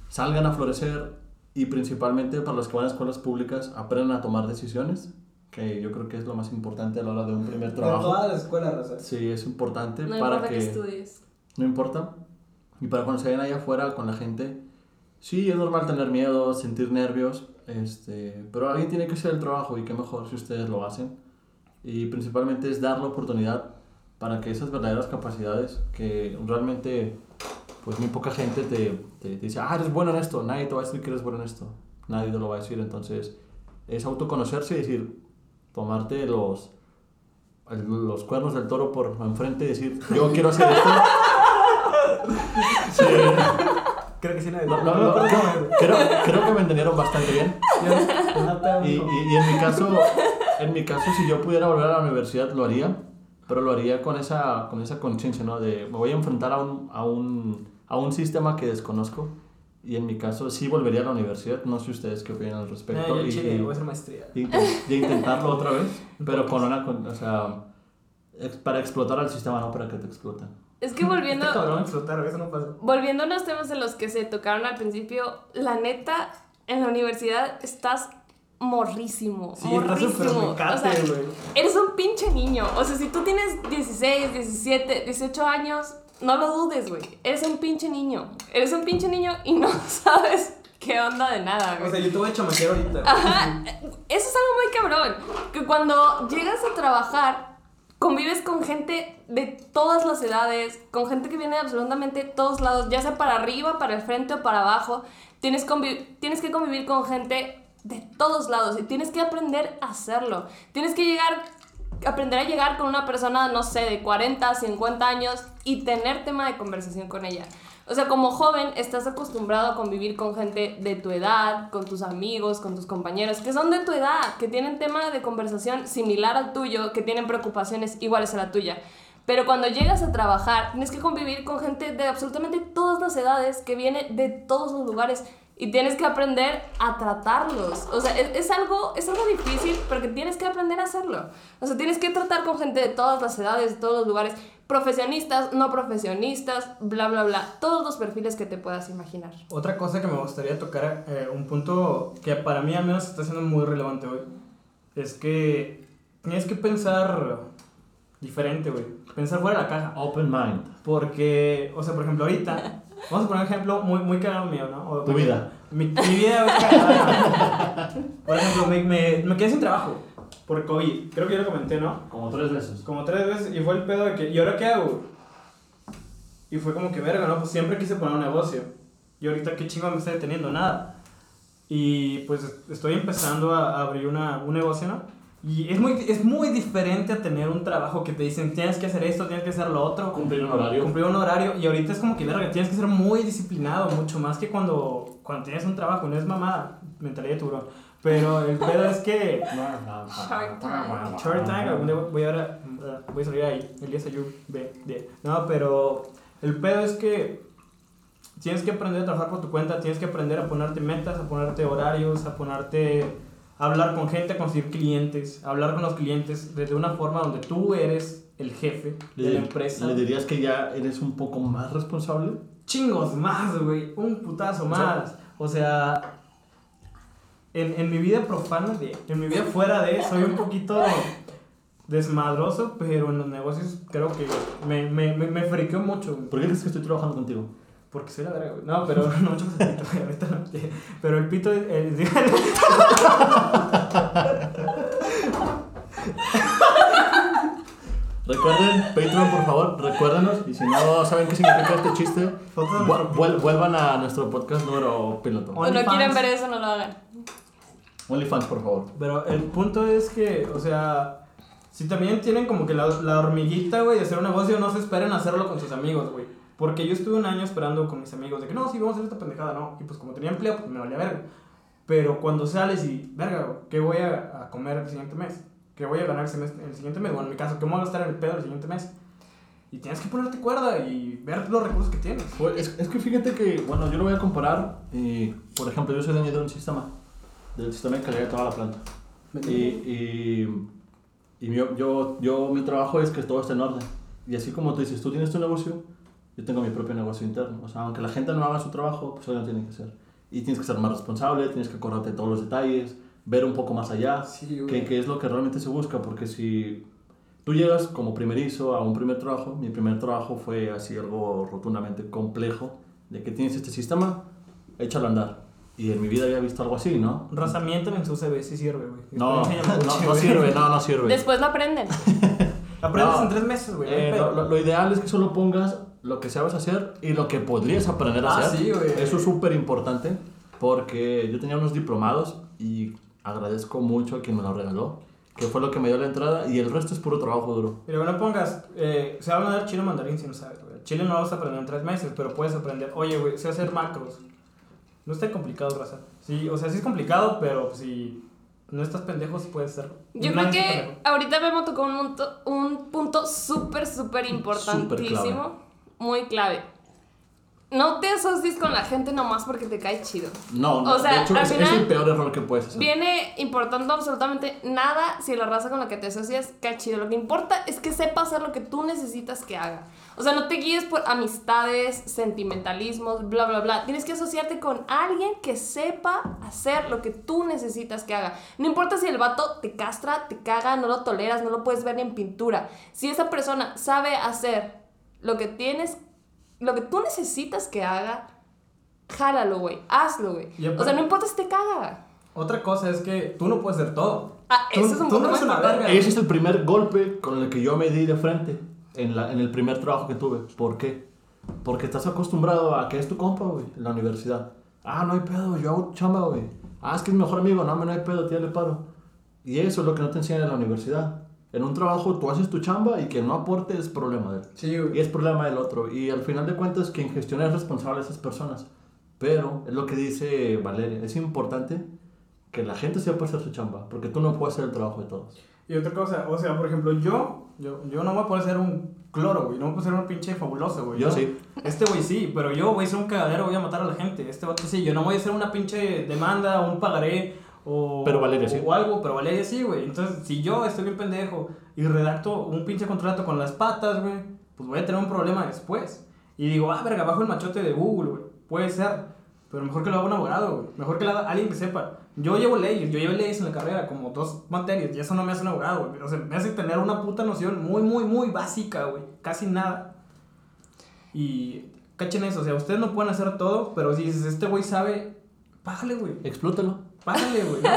salgan a florecer y principalmente para los que van a escuelas públicas aprendan a tomar decisiones, que yo creo que es lo más importante a la hora de un primer De trabajo. todas las escuelas, raza. Sí, es importante No para importa que, que estudies. no importa. Y para cuando se vayan allá afuera con la gente, sí, es normal tener miedo, sentir nervios, este, pero alguien tiene que hacer el trabajo y qué mejor si ustedes lo hacen. Y principalmente es dar la oportunidad para que esas verdaderas capacidades que realmente, pues muy poca gente te, te, te dice, ah, eres bueno en esto, nadie te va a decir que eres bueno en esto, nadie te lo va a decir, entonces es autoconocerse y decir, tomarte los, los cuernos del toro por enfrente y decir, yo quiero hacer esto. Sí, Creo que sí, no, no, no, no, no, es. creo, creo que me entendieron bastante bien. Yo- no Y, y, y en mi caso, en mi caso, si yo pudiera volver a la universidad, lo haría, pero lo haría con esa, con esa conciencia, ¿no? De me voy a enfrentar a un, a, un, a un sistema que desconozco. Y en mi caso, sí volvería a la universidad. No sé ustedes qué opinan al No, respecto. yo en y, Chile y- voy a hacer maestría. y inten- de intentarlo otra vez, pero con una, con- o sea, para explotar al sistema, no para que te exploten. Es que volviendo, Este cabrón eso no pasó. volviendo a unos temas de los que se tocaron al principio, la neta, en la universidad estás morrísimo. Sí, morrísimo. súper O sea. Eres un pinche niño. O sea, si tú tienes 16, 17, 18 años, no lo dudes, güey. Eres un pinche niño. Eres un pinche niño y no sabes qué onda de nada, güey. O sea, yo te voy a chamaquear ahorita. Ajá, eso es algo muy cabrón. Que cuando llegas a trabajar, convives con gente de todas las edades, con gente que viene de absolutamente todos lados, ya sea para arriba, para el frente o para abajo. Tienes, tienes que convivir con gente de todos lados y tienes que aprender a hacerlo. Tienes que llegar, aprender a llegar con una persona, no sé, de 40, 50 años y tener tema de conversación con ella. O sea, como joven estás acostumbrado a convivir con gente de tu edad, con tus amigos, con tus compañeros, que son de tu edad, que tienen tema de conversación similar al tuyo, que tienen preocupaciones iguales a la tuya. Pero cuando llegas a trabajar, tienes que convivir con gente de absolutamente todas las edades, que viene de todos los lugares, y tienes que aprender a tratarlos. O sea, es, es algo, es algo difícil, pero que tienes que aprender a hacerlo. O sea, tienes que tratar con gente de todas las edades, de todos los lugares, profesionistas, no profesionistas, bla, bla, bla. Todos los perfiles que te puedas imaginar. Otra cosa que me gustaría tocar, eh, un punto que para mí al menos está siendo muy relevante hoy, es que tienes que pensar diferente, güey. Pensar fuera de la caja. Open mind. Porque, o sea, por ejemplo, ahorita, vamos a poner un ejemplo muy, muy cagado mío, ¿no? O- Tu vida. Mi, mi vida es cagada. Por ejemplo, me, me, me quedé sin trabajo por COVID. Creo que ya lo comenté, ¿no? Como tres veces. Como tres veces y fue el pedo de que, ¿y ahora qué hago? Y fue como que, verga, ¿no? Pues siempre quise poner un negocio. Y ahorita, ¿qué chingo me está deteniendo? Nada. Y pues estoy empezando a abrir una, un negocio, ¿no? Y es muy, es muy diferente a tener un trabajo que te dicen tienes que hacer esto, tienes que hacer lo otro. Cumplir un horario. Cumplir un horario. Y ahorita es como que, verga, tienes que ser muy disciplinado, mucho más que cuando, cuando tienes un trabajo. No es mamada, mentalidad de tiburón. Pero el pedo es que. Shark Tank. Short time, algún día voy a, ver- voy a salir ahí. Elías Ayub, B, D. No, pero el pedo es que tienes que aprender a trabajar por tu cuenta, tienes que aprender a ponerte metas, a ponerte horarios, a ponerte hablar con gente, conseguir clientes, hablar con los clientes desde una forma donde tú eres el jefe de la ¿Le, empresa. ¿Le dirías que ya eres un poco más responsable? Chingos más, güey, un putazo más. O sea, en, en mi vida profana, de, en mi vida fuera de, soy un poquito desmadroso, pero en los negocios creo que me, me, me, me friqueo mucho. ¿Por qué crees que estoy trabajando contigo? Porque soy la verga, güey. No, pero no mucho más el pito, güey, ahorita no. Pero el pito es. el- Recuerden, Patreon, por favor, recuérdenos. Y si no saben qué significa este chiste, vuel- vuelvan a nuestro podcast número piloto. O no OnlyFans. quieren ver eso, no lo hagan. OnlyFans, por favor. Pero el punto es que, o sea, si también tienen como que la, la hormiguita, güey, de hacer un negocio, no se esperen a hacerlo con sus amigos, güey. Porque yo estuve un año esperando con mis amigos de que no, sí, vamos a hacer esta pendejada, no. Y pues como tenía empleo, pues me valía verga. Pero cuando sales y, verga, ¿qué voy a, a comer el siguiente mes? ¿Qué voy a ganar el, semestre- el siguiente mes? Bueno, en mi caso, ¿qué me voy a gastar en el pedo el siguiente mes? Y tienes que ponerte cuerda y ver los recursos que tienes. Pues, es, es que fíjate que, bueno, yo lo voy a comparar. Y, por ejemplo, yo soy dueño de un sistema, del sistema de calidad de toda la planta. Y, y, y yo, yo, yo, mi trabajo es que todo esté en orden. Y así como tú dices, tú tienes tu negocio, yo tengo mi propio negocio interno. O sea, aunque la gente no haga su trabajo, pues ellos lo tienen que hacer. Y tienes que ser más responsable, tienes que acordarte de todos los detalles, ver un poco más allá, Sí, que, que es lo que realmente se busca. Porque si tú llegas como primerizo a un primer trabajo, mi primer trabajo fue así algo rotundamente complejo, de que tienes este sistema, échalo a andar. Y en mi vida había visto algo así, ¿no? Rozamiento en su CV, sí sirve, güey. No, no, mucho, no sirve, no, no sirve. Después lo aprenden. Aprendes No. en tres meses, güey. Eh, lo- lo ideal es que solo pongas lo que sabes hacer y lo que podrías aprender a Ah, hacer. sí, güey. Eso es súper importante porque yo tenía unos diplomados y agradezco mucho a quien me lo regaló, que fue lo que me dio la entrada y el resto es puro trabajo duro. Pero no pongas, eh, se va a dar chile mandarín si no sabes, güey. Chile no lo vas a aprender en tres meses, pero puedes aprender, oye, güey, sé hacer macros. No está complicado, raza. Sí, o sea, sí es complicado, pero si no estás pendejo, sí puedes hacerlo. Yo creo que ahorita me tocó un, punto- un punto súper, súper importantísimo. Muy clave. No te asocies con la gente nomás porque te cae chido. No, no, O sea, de hecho al es, es final- el peor error que puedes hacer. Viene importando absolutamente nada si la raza con la que te asocias cae chido. Lo que importa es que sepa hacer lo que tú necesitas que haga. O sea, no te guíes por amistades, sentimentalismos, bla, bla, bla. Tienes que asociarte con alguien que sepa hacer lo que tú necesitas que haga. No importa si el vato te castra, te caga, no lo toleras, no lo puedes ver ni en pintura. Si esa persona sabe hacer lo que tienes, lo que tú necesitas que haga, jálalo, güey. Hazlo, güey. O sea, no importa si te caga. Otra cosa es que tú no puedes hacer todo. Ah, Tú- eso es un tú punto no una verga. Ese es el primer golpe con el que yo me di de frente en, la, en el primer trabajo que tuve. ¿Por qué? Porque estás acostumbrado a que es tu compa, güey, en la universidad. Ah, no hay pedo, yo hago chamba, güey. Ah, es que es mi mejor amigo, no, no hay pedo, tía, le paro. Y eso es lo que no te enseñan en la universidad. En un trabajo tú haces tu chamba y que no aporte es problema de él. Sí, Y güey. es problema del otro. Y al final de cuentas, quien gestiona es responsable de esas personas. Pero es lo que dice Valeria. Es importante que la gente sepa hacer su chamba. Porque tú no puedes hacer el trabajo de todos. Y otra cosa, o sea, por ejemplo, yo, yo, yo no voy a poder ser un cloro, güey. No voy a poder ser un pinche fabuloso, güey. Yo ¿no? sí. Este güey sí, pero yo voy a ser un cagadero, voy a matar a la gente. Este vato sí, yo no voy a hacer una pinche demanda, un pagaré o, Pero Valeria sí. o algo, pero Valeria sí, güey. Entonces, si yo estoy bien pendejo y redacto un pinche contrato con las patas, güey, pues voy a tener un problema después. Y digo, ah, verga, bajo el machote de Google, güey. Puede ser. Pero mejor que lo haga un abogado, güey. Mejor que lo haga alguien que sepa. Yo llevo leyes, yo llevo leyes en la carrera, como dos materias, y eso no me hace un abogado, güey. O sea, me hace tener una puta noción muy, muy, muy básica, güey. Casi nada. Y cachen eso, o sea, ustedes no pueden hacer todo, pero si dices, este güey sabe, págale, güey. Explótalo. Págale, güey. No,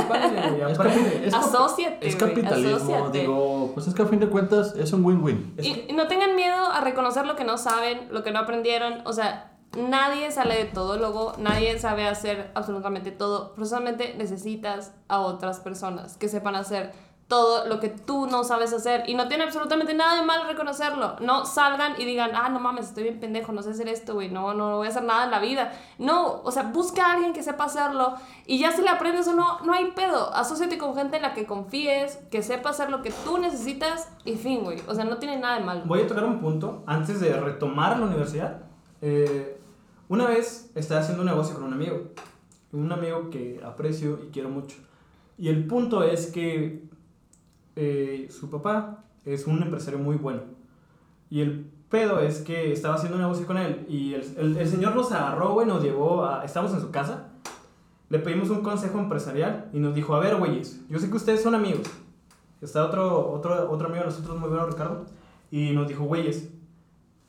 güey. Es, capi- es capitalismo, digo, pues es que a fin de cuentas es un win-win. Y y no tengan miedo a reconocer lo que no saben, lo que no aprendieron. O sea, nadie sale de todo logo, nadie sabe hacer absolutamente todo. Pero solamente necesitas a otras personas que sepan hacer todo lo que tú no sabes hacer. Y no tiene absolutamente nada de mal reconocerlo. No salgan y digan, ah, no mames, estoy bien pendejo, no sé hacer esto, güey, no, no voy a hacer nada en la vida. No, o sea, busca a alguien que sepa hacerlo y ya si le aprendes o no, no hay pedo. Asociate con gente en la que confíes, que sepa hacer lo que tú necesitas y fin, güey. O sea, no tiene nada de malo. Voy a tocar un punto antes de retomar la universidad. Eh, una vez estaba haciendo un negocio con un amigo. Un amigo que aprecio y quiero mucho. Y el punto es que eh, su papá es un empresario muy bueno. Y el pedo es que estaba haciendo un negocio con él y el, el, el señor nos agarró, güey, nos llevó a... Estamos en su casa, le pedimos un consejo empresarial y nos dijo, a ver, güeyes, yo sé que ustedes son amigos. Está otro, otro, otro amigo de nosotros muy bueno, Ricardo, y nos dijo, güeyes,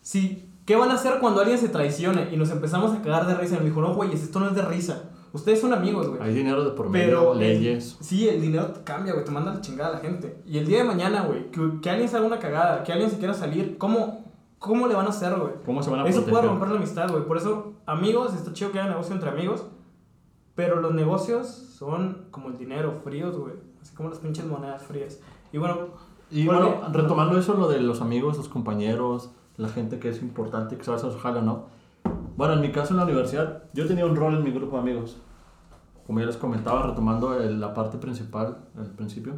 sí, ¿qué van a hacer cuando alguien se traicione? Y nos empezamos a cagar de risa y nos dijo, no, güeyes, esto no es de risa. Ustedes son amigos, güey. Hay dinero de por medio, Pero, leyes. Sí, el dinero te cambia, güey, te manda la chingada a la gente. Y el día de mañana, güey, que, que alguien se haga una cagada, que alguien se quiera salir, ¿cómo, cómo le van a hacer, güey? ¿Cómo se van a Eso proteger? puede romper la amistad, güey. Por eso, amigos, está chido que haya negocio entre amigos, pero los negocios son como el dinero, fríos, güey. Así como las pinches monedas frías. Y bueno, Y bueno, retomando eso, lo de los amigos, los compañeros, la gente que es importante, que se va a hacer su jale o no. Bueno, en mi caso en la universidad, yo tenía un rol en mi grupo de amigos. Como ya les comentaba, retomando el- la parte principal, al principio.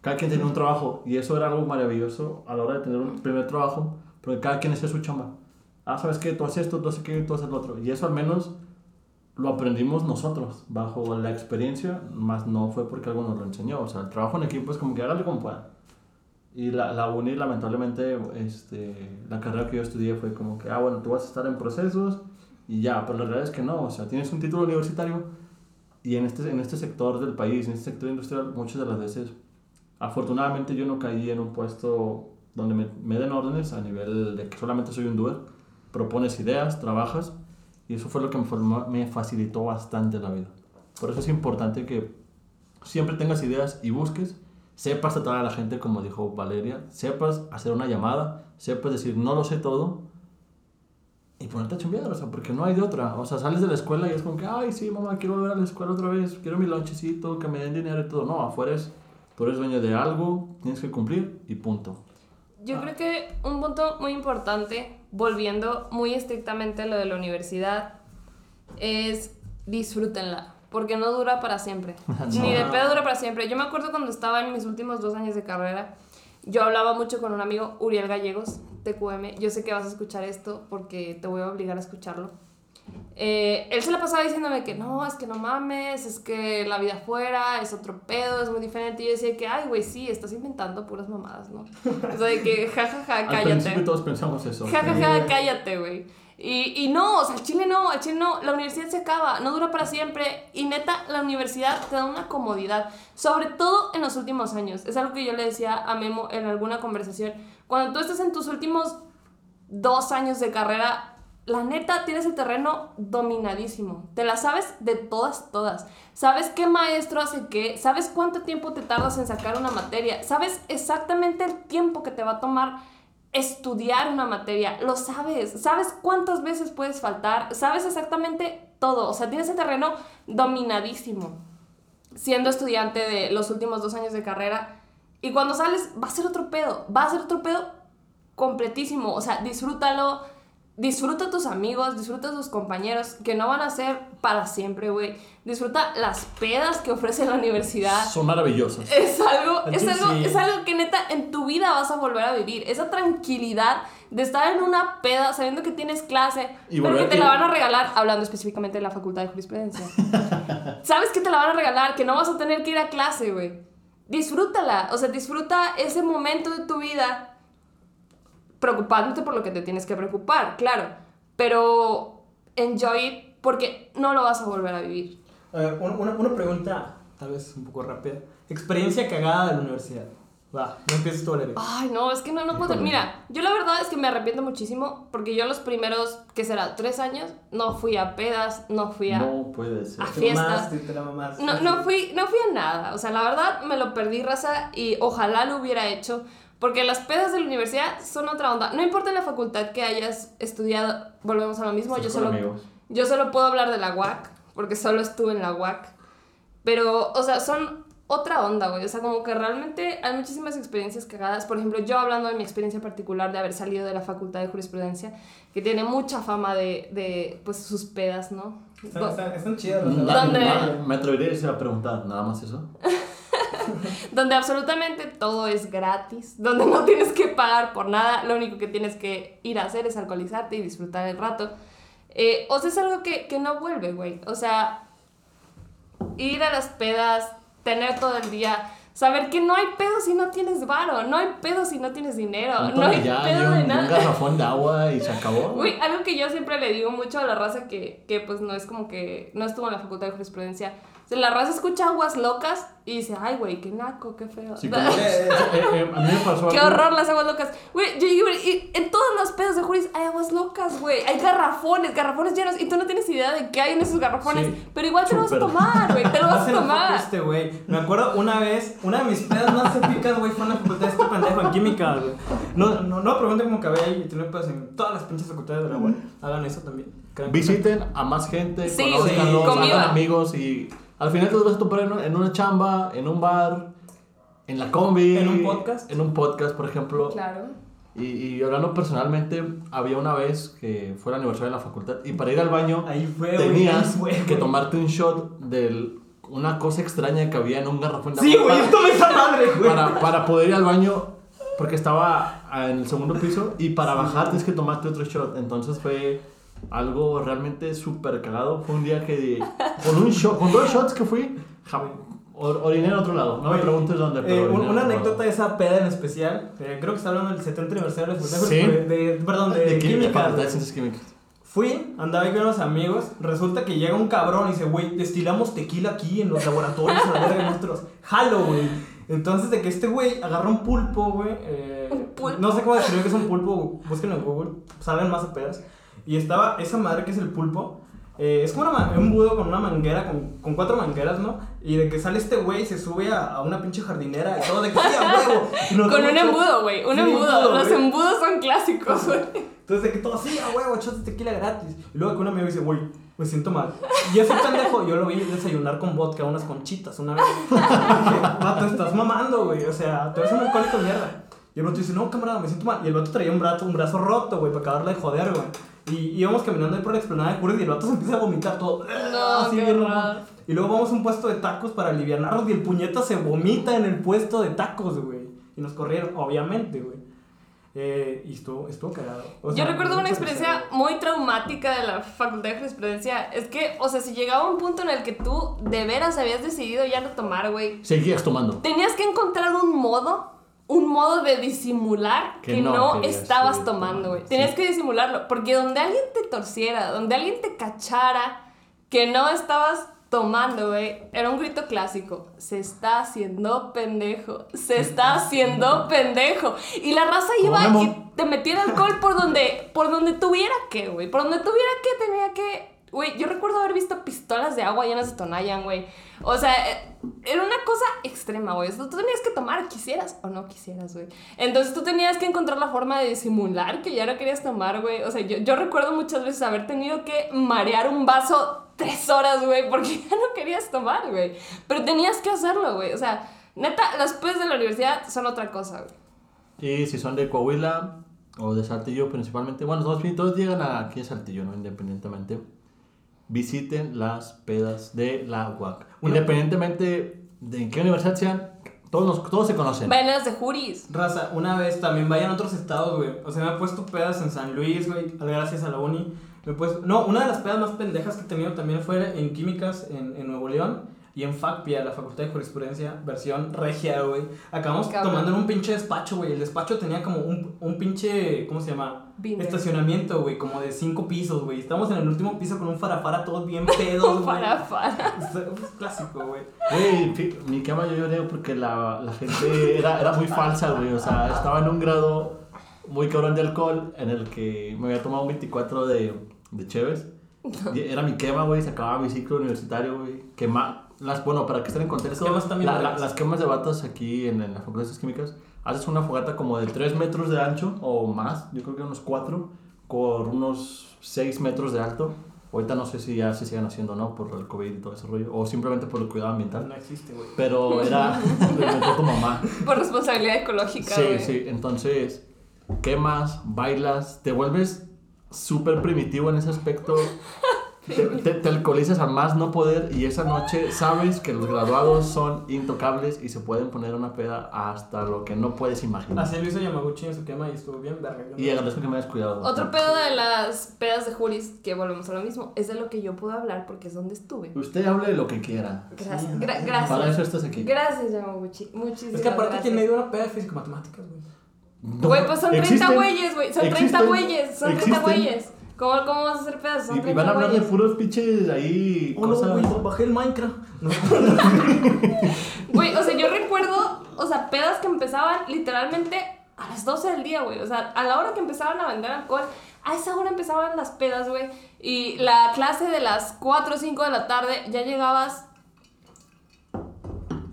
Cada quien tenía un trabajo y eso era algo maravilloso a la hora de tener un primer trabajo, porque cada quien hacía su chamba. Ah, ¿sabes qué? Tú haces esto, tú haces aquello, tú haces lo otro. Y eso al menos lo aprendimos nosotros, bajo la experiencia, más no fue porque algo nos lo enseñó. O sea, el trabajo en equipo es como que hágale como pueda. Y la, la uni, lamentablemente, este, la carrera que yo estudié fue como que, ah, bueno, tú vas a estar en procesos y ya, pero la realidad es que no, o sea, tienes un título universitario y en este, en este sector del país, en este sector industrial, muchas de las veces, afortunadamente yo no caí en un puesto donde me, me den órdenes a nivel de que solamente soy un doer, propones ideas, trabajas y eso fue lo que me, formó- me facilitó bastante la vida. Por eso es importante que siempre tengas ideas y busques sepas tratar a la gente como dijo Valeria, sepas hacer una llamada, sepas decir no lo sé todo y ponerte a chambear, o sea, porque no hay de otra. O sea, sales de la escuela y es como que, ay, sí, mamá, quiero volver a la escuela otra vez, quiero mi lonchecito, que me den dinero y todo. No, afuera es, tú eres dueño de algo, tienes que cumplir y punto. Yo creo que un punto muy importante, volviendo muy estrictamente a lo de la universidad, es disfrútenla, porque no dura para siempre. Ni de pedo dura para siempre. Yo me acuerdo cuando estaba en mis últimos dos años de carrera, yo hablaba mucho con un amigo, Uriel Gallegos, TQM. Yo sé que vas a escuchar esto porque te voy a obligar a escucharlo. Eh, él se la pasaba diciéndome que no, es que no mames, es que la vida afuera es otro pedo, es muy diferente. Y yo decía que, ay, güey, sí, estás inventando puras mamadas, ¿no? O sea, de que, jajaja, Al principio cállate. todos pensamos eso. Ja, ja, ja, cállate, güey. Y, y no, o sea, al chile no, al chile no. La universidad se acaba, no dura para siempre. Y neta, la universidad te da una comodidad, sobre todo en los últimos años. Es algo que yo le decía a Memo en alguna conversación. Cuando tú estás en tus últimos dos años de carrera, la neta tienes el terreno dominadísimo. Te la sabes de todas, todas. Sabes qué maestro hace qué, sabes cuánto tiempo te tardas en sacar una materia, sabes exactamente el tiempo que te va a tomar estudiar una materia, lo sabes, sabes cuántas veces puedes faltar, sabes exactamente todo, o sea, tienes el terreno dominadísimo siendo estudiante de los últimos dos años de carrera y cuando sales va a ser otro pedo, va a ser otro pedo completísimo, o sea, disfrútalo, disfruta a tus amigos, disfruta a tus compañeros, que no van a ser para siempre, güey, disfruta las pedas que ofrece la universidad. Son maravillosos. Es algo, Al es algo, sí. es algo que neta en tu vida vas a volver a vivir. Esa tranquilidad de estar en una peda sabiendo que tienes clase, Y pero que te a- la van a regalar, hablando específicamente de la facultad de jurisprudencia. Sabes que te la van a regalar, que no vas a tener que ir a clase, güey. Disfrútala, o sea, disfruta ese momento de tu vida preocupándote por lo que te tienes que preocupar, claro, pero enjoy it porque no lo vas a volver a vivir. A ver, una, una, pregunta, tal vez un poco rápida. Experiencia cagada de la universidad. Va, no empieces tú, Valeria. Ay, no, es que no, no puedo. Mira, yo la verdad es que me arrepiento muchísimo porque yo los primeros, ¿qué será? Tres años, no fui a pedas, no fui a. No puede ser. Te fiestas. mamaste, te la mamaste. No, no, fui, no fui a nada. O sea, la verdad me lo perdí, raza, y ojalá lo hubiera hecho. Porque las pedas de la universidad son otra onda. No importa la facultad que hayas estudiado, volvemos a lo mismo. Yo solo, amigos. yo solo puedo hablar de la UAC, porque solo estuve en la UAC. Pero, o sea, son otra onda, güey. O sea, como que realmente hay muchísimas experiencias cagadas. Por ejemplo, yo hablando de mi experiencia particular de haber salido de la Facultad de Jurisprudencia, que tiene mucha fama de, de pues, sus pedas, ¿no? Están, están, están chidas ¿Dónde? me atrevería a preguntar, nada más eso. donde absolutamente todo es gratis, donde no tienes que pagar por nada, lo único que tienes que ir a hacer es alcoholizarte y disfrutar el rato. Eh, o sea, es algo que, que no vuelve, güey. O sea, ir a las pedas, tener todo el día, saber que no hay pedo si no tienes varo, no hay pedo si no tienes dinero, Un no hay tonallán y pedo de y un nada. garrafón de agua y se acabó. Uy, algo que yo siempre le digo mucho a la raza que, que pues no es como que no estuvo en la facultad de jurisprudencia. O sea, la raza escucha aguas locas y dice, ay, güey, qué naco, qué feo. Sí, como- eh, eh, a mí me pasó Qué algo- horror las aguas locas. Güey, yo y en todos los pedos de Juris hay aguas locas, güey. Hay garrafones, garrafones llenos. Y tú no tienes idea de qué hay en esos garrafones. Sí, pero igual te lo vas a tomar, güey. Te lo vas a tomar. este güey. Me acuerdo una vez, una de mis pedas más épicas, güey, fue en la facultad de este pendejo en química, güey. No, no, no pregunten cómo acabé ahí y tener pedas en todas las pinches facultades de la web. Hagan eso también. Visiten a más gente, Sí, conozcanlos, güey, convivan. hagan amigos y al final te vas a topar en, en una chamba, en un bar, en la combi. En un podcast. En un podcast, por ejemplo. Claro. Y, y hablando personalmente, había una vez que fue el aniversario de la facultad y para ir al baño Ahí fue, tenías ahí fue, que tomarte un shot de una cosa extraña que había en un garrafón de Sí, güey, esto me esa madre, güey. para, para poder ir al baño porque estaba en el segundo piso y para bajar tienes que tomarte otro shot. Entonces fue algo realmente súper cagado. Fue un día que con un shot, con dos shots que fui, ja- or- oriné en otro lado. No me preguntes dónde, pero Eh, una otro anécdota de esa peda en especial. eh, creo que está hablando del 70 aniversario de facultad Sí. de, de- perdón, de, de química, química. Facultad de Ciencias Químicas. Fui, andaba ahí con unos amigos. Resulta que llega un cabrón y dice, güey, destilamos tequila aquí en los laboratorios a la verga de nuestros. Güey. Entonces, de que este güey agarra un pulpo, güey. eh. No sé cómo describir que es un pulpo. Búsquenlo en Google. Salen más a pedas. Y estaba esa madre que es el pulpo. eh, es como una un budo con una manguera, con, con cuatro mangueras, ¿no? Y de que sale este güey y se sube a, a una pinche jardinera y todo de que sí, a huevo. Con un embudo, güey. Un Sí, embudo. Los güey. embudos son clásicos, güey. Entonces, de que todo así, a huevo, shots de tequila gratis. Y luego que un amigo dice, güey, me siento mal. Y ese pendejo, yo lo vi desayunar con vodka, unas conchitas una vez. Vato, estás mamando, güey. O sea, tú eres un alcohólico mierda. Y el vato dice, no, camarada, me siento mal. Y el vato traía un brazo, un brazo roto, güey, para acabarle de joder, güey. Y íbamos caminando ahí por la explanada de Juris y el vato se empieza a vomitar todo. No, qué bien horror. mamón. Y luego vamos a un puesto de tacos para aliviarnos y el puñeta se vomita en el puesto de tacos, güey. Y nos corrieron, obviamente, güey. Eh, y estuvo, estuvo cagado. O Yo recuerdo una experiencia muy traumática de la facultad de jurisprudencia. Es que, o sea, si llegaba un punto en el que tú de veras habías decidido ya no tomar, güey, Seguías tomando. tenías que encontrar un modo, un modo de disimular Que que, no estabas tomando, güey. sí. Tenías que disimularlo, porque donde alguien te torciera, donde alguien te cachara que no estabas tomando, güey, era un grito clásico. Se está haciendo pendejo. Se está haciendo pendejo. Y la raza iba y te metía alcohol por donde, por donde tuviera que, güey. Por donde tuviera que, tenía que. Güey, yo recuerdo haber visto pistolas de agua llenas de Tonayan, güey. O sea, eh, era una cosa extrema, güey. Tú tenías que tomar, quisieras o no quisieras, güey. Entonces tú tenías que encontrar la forma de disimular que ya no querías tomar, güey. O sea, yo, yo recuerdo muchas veces haber tenido que marear un vaso tres horas, güey, porque ya no querías tomar, güey. Pero tenías que hacerlo, güey. O sea, neta, las pedas de la universidad son otra cosa, güey. Y si son de Coahuila o de Saltillo principalmente, bueno, todos, todos llegan aquí a Saltillo, ¿no? Independientemente. Visiten las pedas de la UAC. Una- Independientemente de en qué universidad sean, todos, nos- todos se conocen. Vayan a las de juris. Raza, una vez también vayan a otros estados, güey. O sea, me he puesto pedas en San Luis, güey, gracias a la uni. Me he puesto... No, una de las pedas más pendejas que he tenido también fue en químicas en, en Nuevo León y en FACPIA, la Facultad de Jurisprudencia, versión regia, güey. Acabamos Cabrón. tomando en un pinche despacho, güey. El despacho tenía como un, un pinche, ¿cómo se llama? Binder. Estacionamiento, güey, como de cinco pisos, güey. Estamos en el último piso con un farafara todos bien pedos, güey. Para. Es es clásico, güey. Güey, mi cama yo lloré porque la, la gente era, era muy falsa, güey. O sea, estaba en un grado muy cabrón de alcohol en el que me había tomado un 24 de, de Cheves. Y Era mi quema, güey. Se acababa mi ciclo universitario, güey. Quema. Las, bueno, para que estén en contexto, Las quemas también la- la- las quemas de batas aquí en, en la Facultad de Ciencias Químicas, haces una fogata como de 3 metros de ancho o más, yo creo que unos 4, con unos 6 metros de alto Ahorita no sé si ya se siguen haciendo o no por el COVID y todo ese rollo, o simplemente por el cuidado ambiental. No existe, güey. Pero era, lo inventó tu mamá. Por responsabilidad ecológica, Sí, güey. sí, entonces quemas, bailas, te vuelves súper primitivo en ese aspecto. Te, te- te alcoholizas a más no poder y esa noche sabes que los graduados son intocables y se pueden poner una peda hasta lo que no puedes imaginar. Así lo hizo Yamaguchi en su tema y estuvo bien verga. Y agradezco que me hayas cuidado. Otro pedo de las pedas de Juris, que volvemos a lo mismo, es de lo que yo puedo hablar porque es donde estuve. Usted hable de lo que quiera. Gracias, Sí, gra- sí. gracias. Para eso estás aquí. Gracias, Yamaguchi. Muchísimas Es que aparte gracias. quien me dio una peda de físico-matemáticas, güey. No, Güey, pues son 30 existen, güeyes, güey. Son 30 existen, güeyes. Son 30 existen. güeyes. ¿Cómo, ¿Cómo vas a hacer pedas? Son Y, y 30 van a hablar de puros pinches ahí. Oh, no, güey, bajé el Minecraft. No. Güey, o sea, yo recuerdo, o sea, pedas que empezaban literalmente a las 12 del día, güey. O sea, a la hora que empezaban a vender alcohol, a esa hora empezaban las pedas, güey. Y la clase de las 4 o 5 de la tarde ya llegabas.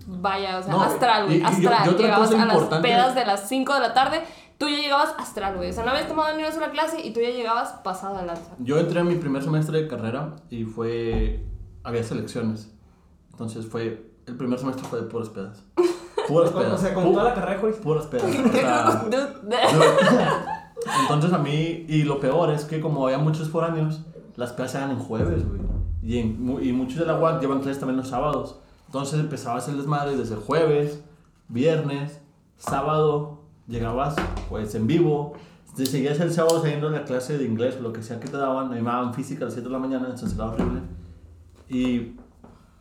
Vaya, o sea, No, astral, güey. y- y- y Astral. otra llegabas cosa a las pedas de las 5 de la tarde, tú ya llegabas astral, güey. O sea, no habías tomado ni una sola clase y tú ya llegabas pasado de lanza. Yo entré en mi primer semestre de carrera y fue. Había selecciones. Entonces fue. El primer semestre fue de puras pedas. Puras pedas. O sea, con toda la carrera de Juris. Puras pedas. O sea, entonces a mí. Y lo peor es que como había muchos foráneos, las pedas se eran en jueves, güey. Y, en y muchos de la UAC llevan clases también los sábados. Entonces empezabas el desmadre desde jueves, viernes, sábado, llegabas pues en vivo. Te seguías el sábado saliendo de la clase de inglés, lo que sea que te daban. Me daban física a las 7 de la mañana, entonces era horrible. Y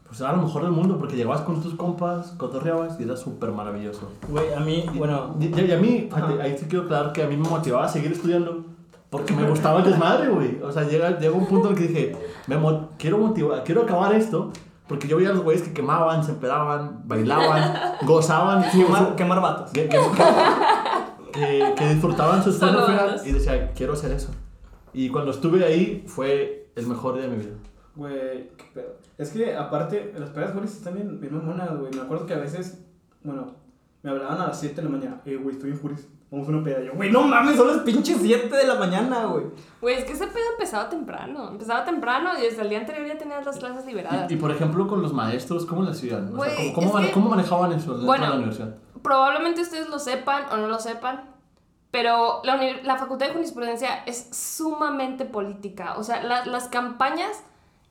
pues era lo mejor del mundo porque llegabas con tus compas, cotorreabas y era súper maravilloso. Güey, a mí, Y- bueno. Y, y a mí, fíjate, ahí sí quiero aclarar que a mí me motivaba a seguir estudiando porque me gustaba el desmadre, güey. O sea, llega, llega un punto en el que dije, me mo- quiero motivar, quiero acabar esto porque yo veía a los güeyes que quemaban, se empedaban, bailaban, gozaban, Quemar, quemar vatos. que, que, que- que- que disfrutaban sus bandas. y decía, quiero hacer eso. Y cuando estuve ahí fue el mejor día de mi vida. Güey, qué pedo. Es que aparte, las pedas Juris están bien, bien mamonas, güey. Me acuerdo que a veces, bueno, me hablaban a las 7 de la mañana. Eh, güey, estoy en Juris. Vamos a una peda. Yo, güey, no mames, son las pinches 7 de la mañana, güey. Güey, es que ese pedo empezaba temprano. Empezaba temprano y desde el día anterior ya tenías las clases liberadas. Y, y, por ejemplo, con los maestros, ¿cómo lo hacían? O sea, ¿cómo, cómo, es mane- que- cómo manejaban eso dentro Bueno, de la universidad? Probablemente ustedes lo sepan o no lo sepan, pero la, la Facultad de Jurisprudencia es sumamente política. O sea, la- las campañas,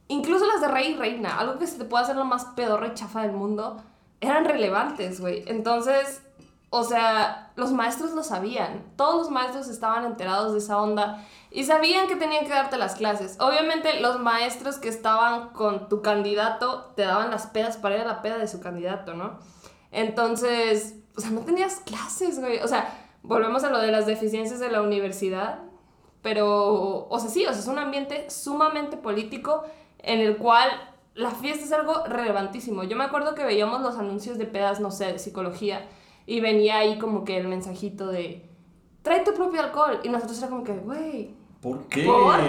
incluso las de rey y reina, algo que se te puede hacer lo más pedorra y chafa del mundo, eran relevantes, güey. Entonces, o sea, los maestros lo sabían. Todos los maestros estaban enterados de esa onda y sabían que tenían que darte las clases. Obviamente, los maestros que estaban con tu candidato te daban las pedas para ir a la peda de su candidato, ¿no? Entonces, o sea, no tenías clases, güey. O sea, volvemos a lo de las deficiencias de la universidad. Pero, o sea, sí, o sea, es un ambiente sumamente político en el cual la fiesta es algo relevantísimo. Yo me acuerdo que veíamos los anuncios de pedas, no sé, de psicología, y venía ahí como que el mensajito de, trae tu propio alcohol. Y nosotros era como que, güey, ¿Por qué? ¿Por?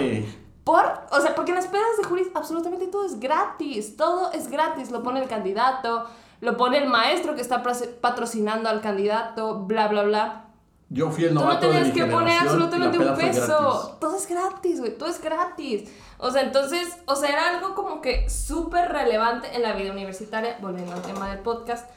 ¿Por? O sea, porque en las pedas de juris absolutamente todo es gratis. Todo es gratis. Lo pone el candidato, lo pone el maestro que está patrocinando al candidato, bla, bla, bla. Yo fui el Tú no novato tenías que poner absolutamente un peso. gratis. Todo es gratis, güey. Todo es gratis. O sea, entonces, o sea, era algo como que súper relevante en la vida universitaria. Volviendo al tema del podcast.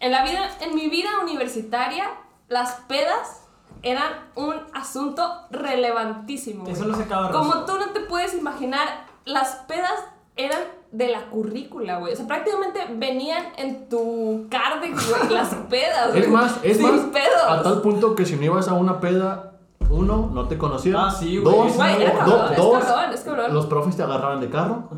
En la vida, en mi vida universitaria, las pedas eran un asunto relevantísimo. Eso no se acaba de Como tú no te puedes imaginar, las pedas eran de la currícula, güey. O sea, prácticamente venían en tu carde, güey, las pedas. Es güey. más, es Sin más, pedos. a tal punto que si no ibas a una peda, uno, no te conocía. Ah, sí, güey. Dos, Güey, era do- cabrón, es dos, cabrón, es cabrón. los profes te agarraban de carro.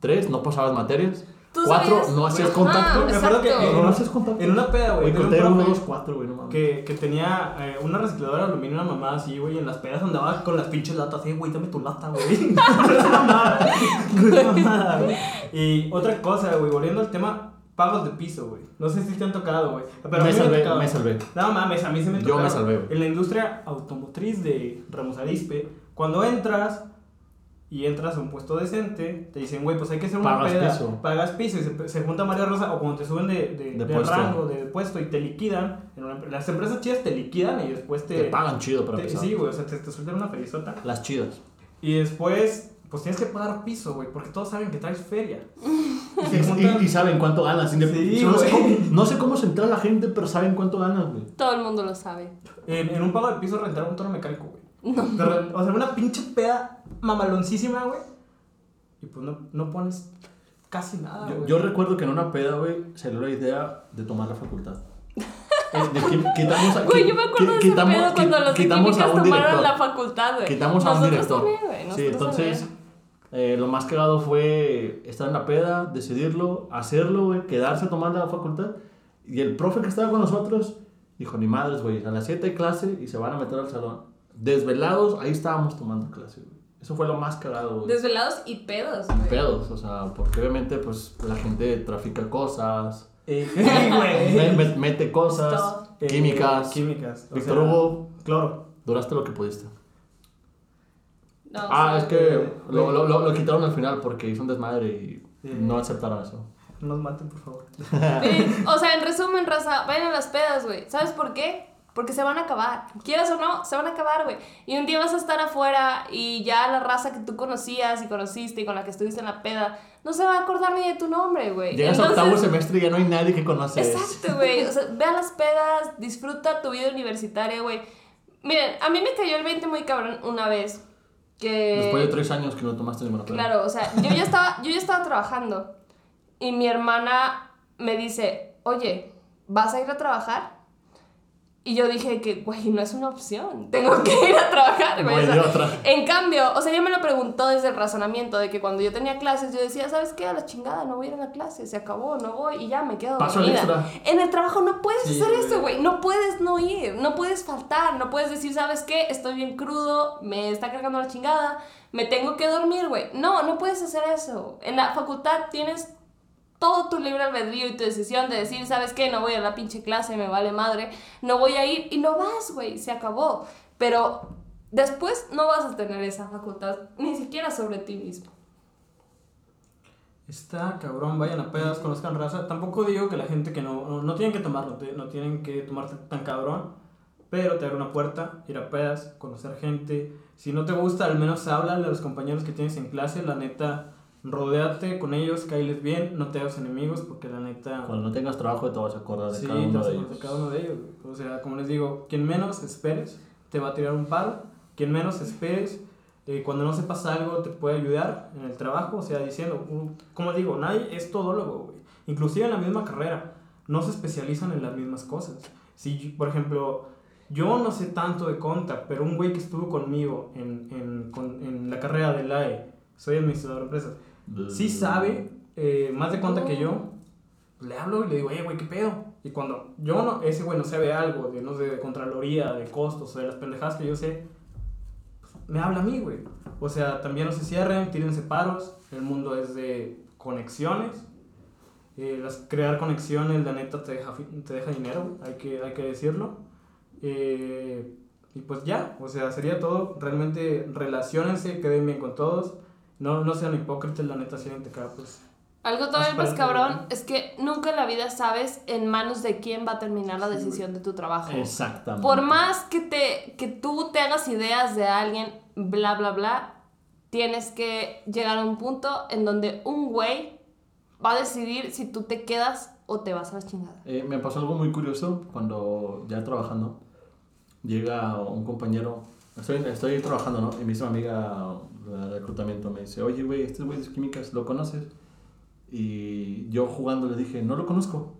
Tres, no pasabas materias. ¿Tú Cuatro, sabías? no hacías Ah, contacto. Me acuerdo que exacto. No, no haces contacto. en una peda, güey, Güey, tenía un conté uno, dos, cuatro, güey, no mames. que, que tenía eh, una recicladora de aluminio, una mamá así, güey, y en las pedas andaba con las pinches latas así, güey, dame tu lata, güey. No es mamada, no es mamada, güey. Y otra cosa, güey, volviendo al tema, pagos de piso, güey. No sé si te han tocado, güey. Pero a Me mí salvé, tocado. me salvé. No mames, a mí se me Yo tocó. me salvé, güey. En la industria automotriz de Ramos Arizpe, cuando entras y entras a un puesto decente, te dicen, güey, pues hay que hacer una Pagas peda. piso. Pagas piso y se, se junta María Rosa, o cuando te suben de, de, De de puesto. rango, de puesto y te liquidan. en una- las empresas chidas te liquidan y después te. Te pagan chido para te- empezar. Sí, güey, o sea, te, te sueltan una ferizota. Las chidas. Y después pues tienes que pagar piso, güey, porque todos saben que traes feria. Y saben cuánto ganas. Sí, no, sé cómo, no sé cómo se entera la gente, pero saben cuánto ganas, güey. Todo el mundo lo sabe. En, en un pago de piso rentar un tono mecánico, güey. Re- O sea, una pinche peda mamaloncísima, güey. Y pues no, no pones casi nada, Yo, güey. yo recuerdo que en una peda, güey, salió la idea de tomar la facultad. Eh, de qui- quitamos a, Güey, yo me acuerdo de ese quitamos- pedo cuando los quitamos a un tomaron la facultad, güey. Quitamos a un director. también, güey. sí, entonces eh, lo más cagado fue estar en la peda, decidirlo, hacerlo, güey, quedarse a tomar la facultad. Y el profe que estaba con nosotros dijo, ni madres, güey, a las 7 hay clase y se van a meter al salón. Desvelados, ahí estábamos tomando clase, güey. Eso fue lo más cagado, güey. Desvelados y pedos, Y güey. pedos, o sea, porque obviamente pues la gente trafica cosas, Eh, güey. mete cosas. Eh, químicas. Químicas. o Víctor sea, Hugo, Cloro. duraste lo que pudiste. No, Ah, sí. es que eh, lo, lo, lo, lo quitaron al final porque hizo un desmadre y Sí. no aceptaron eso. No nos maten, por favor. O sea, en resumen, raza, vayan a las pedas, güey. ¿Sabes por qué? Porque se van a acabar. Quieras o no, se van a acabar, güey. Y un día vas a estar afuera y ya la raza que tú conocías y conociste y con la que estuviste en la peda no se va a acordar ni de tu nombre, güey. Llegas a octavo semestre y ya no hay nadie que conoces. Exacto, güey. O sea, ve a las pedas, disfruta tu vida universitaria, güey. Miren, a mí me cayó el 20 muy cabrón una vez. Que... Después de tres años que no tomaste ninguna peda. Claro, o sea, yo ya estaba, yo ya estaba trabajando y mi hermana me dice, oye, ¿vas a ir a trabajar? Y yo dije que, güey, no es una opción, tengo que ir a trabajar, güey. No o sea, en cambio, o sea, ella me lo preguntó desde el razonamiento de que cuando yo tenía clases, yo decía, ¿sabes qué? A la chingada, no voy a ir a la clase, se acabó, no voy y ya me quedo Paso dormida. extra. En el trabajo no puedes Sí, hacer eso, güey. No puedes no ir, no puedes faltar, no puedes decir, ¿sabes qué? Estoy bien crudo, me está cargando la chingada, me tengo que dormir, güey. No, no puedes hacer eso. En la facultad tienes todo tu libre albedrío y tu decisión de decir, ¿sabes qué? No voy a la pinche clase, me vale madre, no voy a ir y no vas, güey, se acabó. Pero después no vas a tener esa facultad, ni siquiera sobre ti mismo. Está cabrón, vayan a pedas, conozcan raza. Tampoco digo que la gente que no, no, tienen que tomarlo, no tienen que tomarte tan cabrón, pero te abre una puerta, ir a pedas, conocer gente. Si no te gusta, al menos háblale a los compañeros que tienes en clase, la neta, rodéate con ellos, caíles bien, no te hagas enemigos, porque la neta... Cuando no tengas trabajo te vas a acordar de Sí, cada te uno vas a de acordar ellos. de cada uno de ellos. O sea, como les digo, quien menos esperes te va a tirar un paro, quien menos esperes, eh, cuando no sepas algo te puede ayudar en el trabajo, o sea, diciendo, uh, como digo, nadie es todólogo, güey. Inclusive en la misma carrera, no se especializan en las mismas cosas. Si, por ejemplo, yo no sé tanto de conta, pero un güey que estuvo conmigo en, en, con- en la carrera del AE, soy administrador de empresas, sí sabe eh, más de cuenta que yo, le hablo y le digo, oye, güey, ¿qué pedo? Y cuando yo no, ese güey no sabe algo de, no sé, de Contraloría, de costos, de las pendejadas que yo sé, pues, me habla a mí, güey. O sea, también no se cierren, tírense paros, el mundo es de conexiones. Eh, las, crear conexiones, la neta, te deja, te deja dinero, hay que, hay que decirlo. Eh, y pues ya, o sea, sería todo. Realmente relaciónense, queden bien con todos. No, no sean hipócritas, la neta, si te pues Algo todavía Más cabrón es que nunca en la vida sabes en manos de quién va a terminar la decisión de tu trabajo. Exactamente. Por más que, te, que tú te hagas ideas de alguien, bla, bla, bla, tienes que llegar a un punto en donde un güey va a decidir si tú te quedas o te vas a la chingada. Eh, me pasó algo muy curioso cuando ya trabajando, llega un compañero, estoy, estoy trabajando, ¿no? Y me dice una amiga de reclutamiento, me dice, oye, güey, este güey de químicas, ¿lo conoces? Y yo jugando le dije, no lo conozco.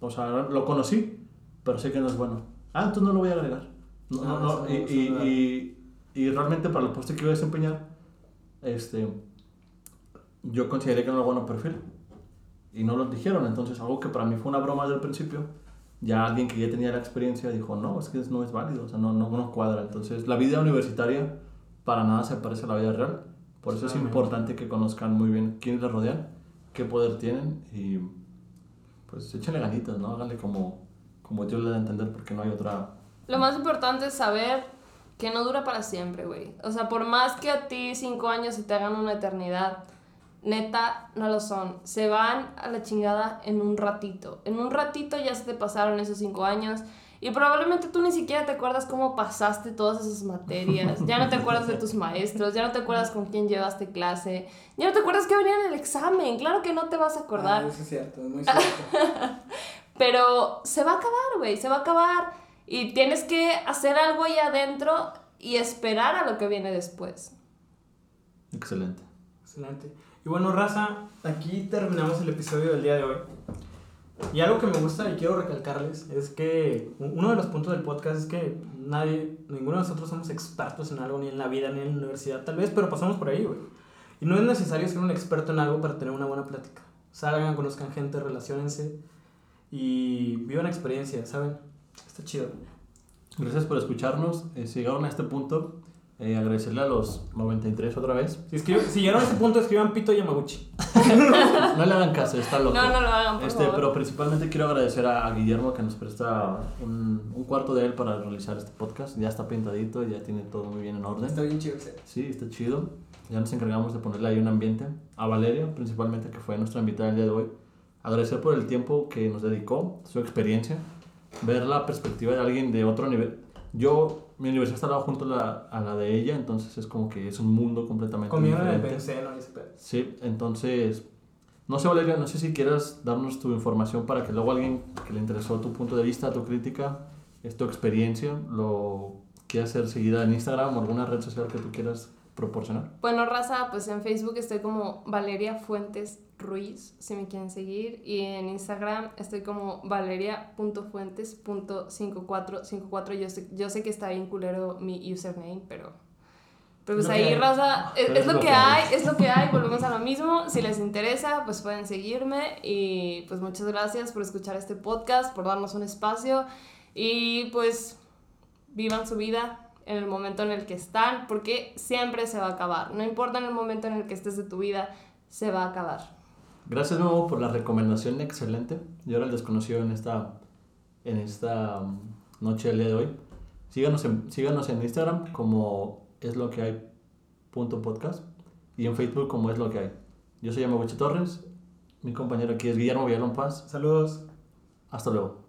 O sea, lo conocí, pero sé que no es bueno. Ah, entonces no lo voy a agregar. No, no, Ah, no, Y, no y, suena. y, y realmente para el puesto que iba a desempeñar, este, yo consideré que no era bueno perfil y no lo dijeron. Entonces, algo que para mí fue una broma desde el principio, ya alguien que ya tenía la experiencia dijo, no, es que no es válido, o sea, no, no, no cuadra. Entonces, la vida universitaria para nada se parece a la vida real. Por eso es importante que conozcan muy bien quiénes les rodean, qué poder tienen y pues échenle ganitas, ¿no? Háganle como, como Dios le da a entender porque no hay otra... Lo más importante es saber que no dura para siempre, güey. O sea, por más que a ti cinco años se te hagan una eternidad, neta, no lo son. Se van a la chingada en un ratito. En un ratito ya se te pasaron esos cinco años. Y probablemente tú ni siquiera te acuerdas cómo pasaste todas esas materias, ya no te acuerdas de tus maestros, ya no te acuerdas con quién llevaste clase, ya no te acuerdas qué venía en el examen, claro que no te vas a acordar. Ah, eso es cierto, es muy cierto. Pero se va a acabar, güey, se va a acabar. Y tienes que hacer algo ahí adentro y esperar a lo que viene después. Excelente. Excelente. Y bueno, raza, aquí terminamos el episodio del día de hoy. Y algo que me gusta y quiero recalcarles es que uno de los puntos del podcast es que nadie, ninguno de nosotros somos expertos en algo, ni en la vida, ni en la universidad, tal vez, pero pasamos por ahí, güey. Y no es necesario ser un experto en algo para tener una buena plática. Salgan, conozcan gente, relacionense y vivan experiencias, ¿saben? Está chido. Gracias por escucharnos. Eh, llegaron a este punto, eh, agradecerle a los 93 otra vez. Si, escribo- si llegaron a este punto, escriban Pito Yamaguchi. No le hagan caso, está loco. No, no lo hagan, por Este, favor. pero principalmente quiero agradecer a, a Guillermo que nos presta un, un cuarto de él para realizar este podcast. Ya está pintadito, ya tiene todo muy bien en orden. Está bien chido, ese. Sí, está chido. Ya nos encargamos de ponerle ahí un ambiente. A Valeria, principalmente, que fue nuestra invitada el día de hoy. Agradecer por el tiempo que nos dedicó, su experiencia, ver la perspectiva de alguien de otro nivel. Yo, mi universidad lado junto a la, a la de ella, entonces es como que es un mundo completamente Comieron en el diferente. benceno. Sí, entonces, no sé Valeria, no sé si quieras darnos tu información para que luego alguien que le interesó tu punto de vista, tu crítica, es tu experiencia, lo quiera hacer seguida en Instagram o alguna red social que tú quieras proporcionar. Bueno, raza, pues en Facebook estoy como Valeria Fuentes Ruiz, si me quieren seguir. Y en Instagram estoy como valeria.fuentes.5454. Yo sé, yo sé que está bien culero mi username, pero... Pero pues ahí, raza, es, Pero es lo que hay, es lo que hay, volvemos a lo mismo. Si les interesa, pues pueden seguirme. Y pues muchas gracias por escuchar este podcast, por darnos un espacio. Y pues vivan su vida en el momento en el que están, porque siempre se va a acabar. No importa en el momento en el que estés de tu vida, se va a acabar. Gracias de nuevo por la recomendación excelente. Yo era el desconocido en esta, en esta um, noche del día de hoy. Síganos en, síganos en Instagram como es lo que hay punto podcast y en Facebook como es lo que hay. Yo soy Yamaguchi Torres, mi compañero aquí es Guillermo Villalón Paz. Saludos. Hasta luego.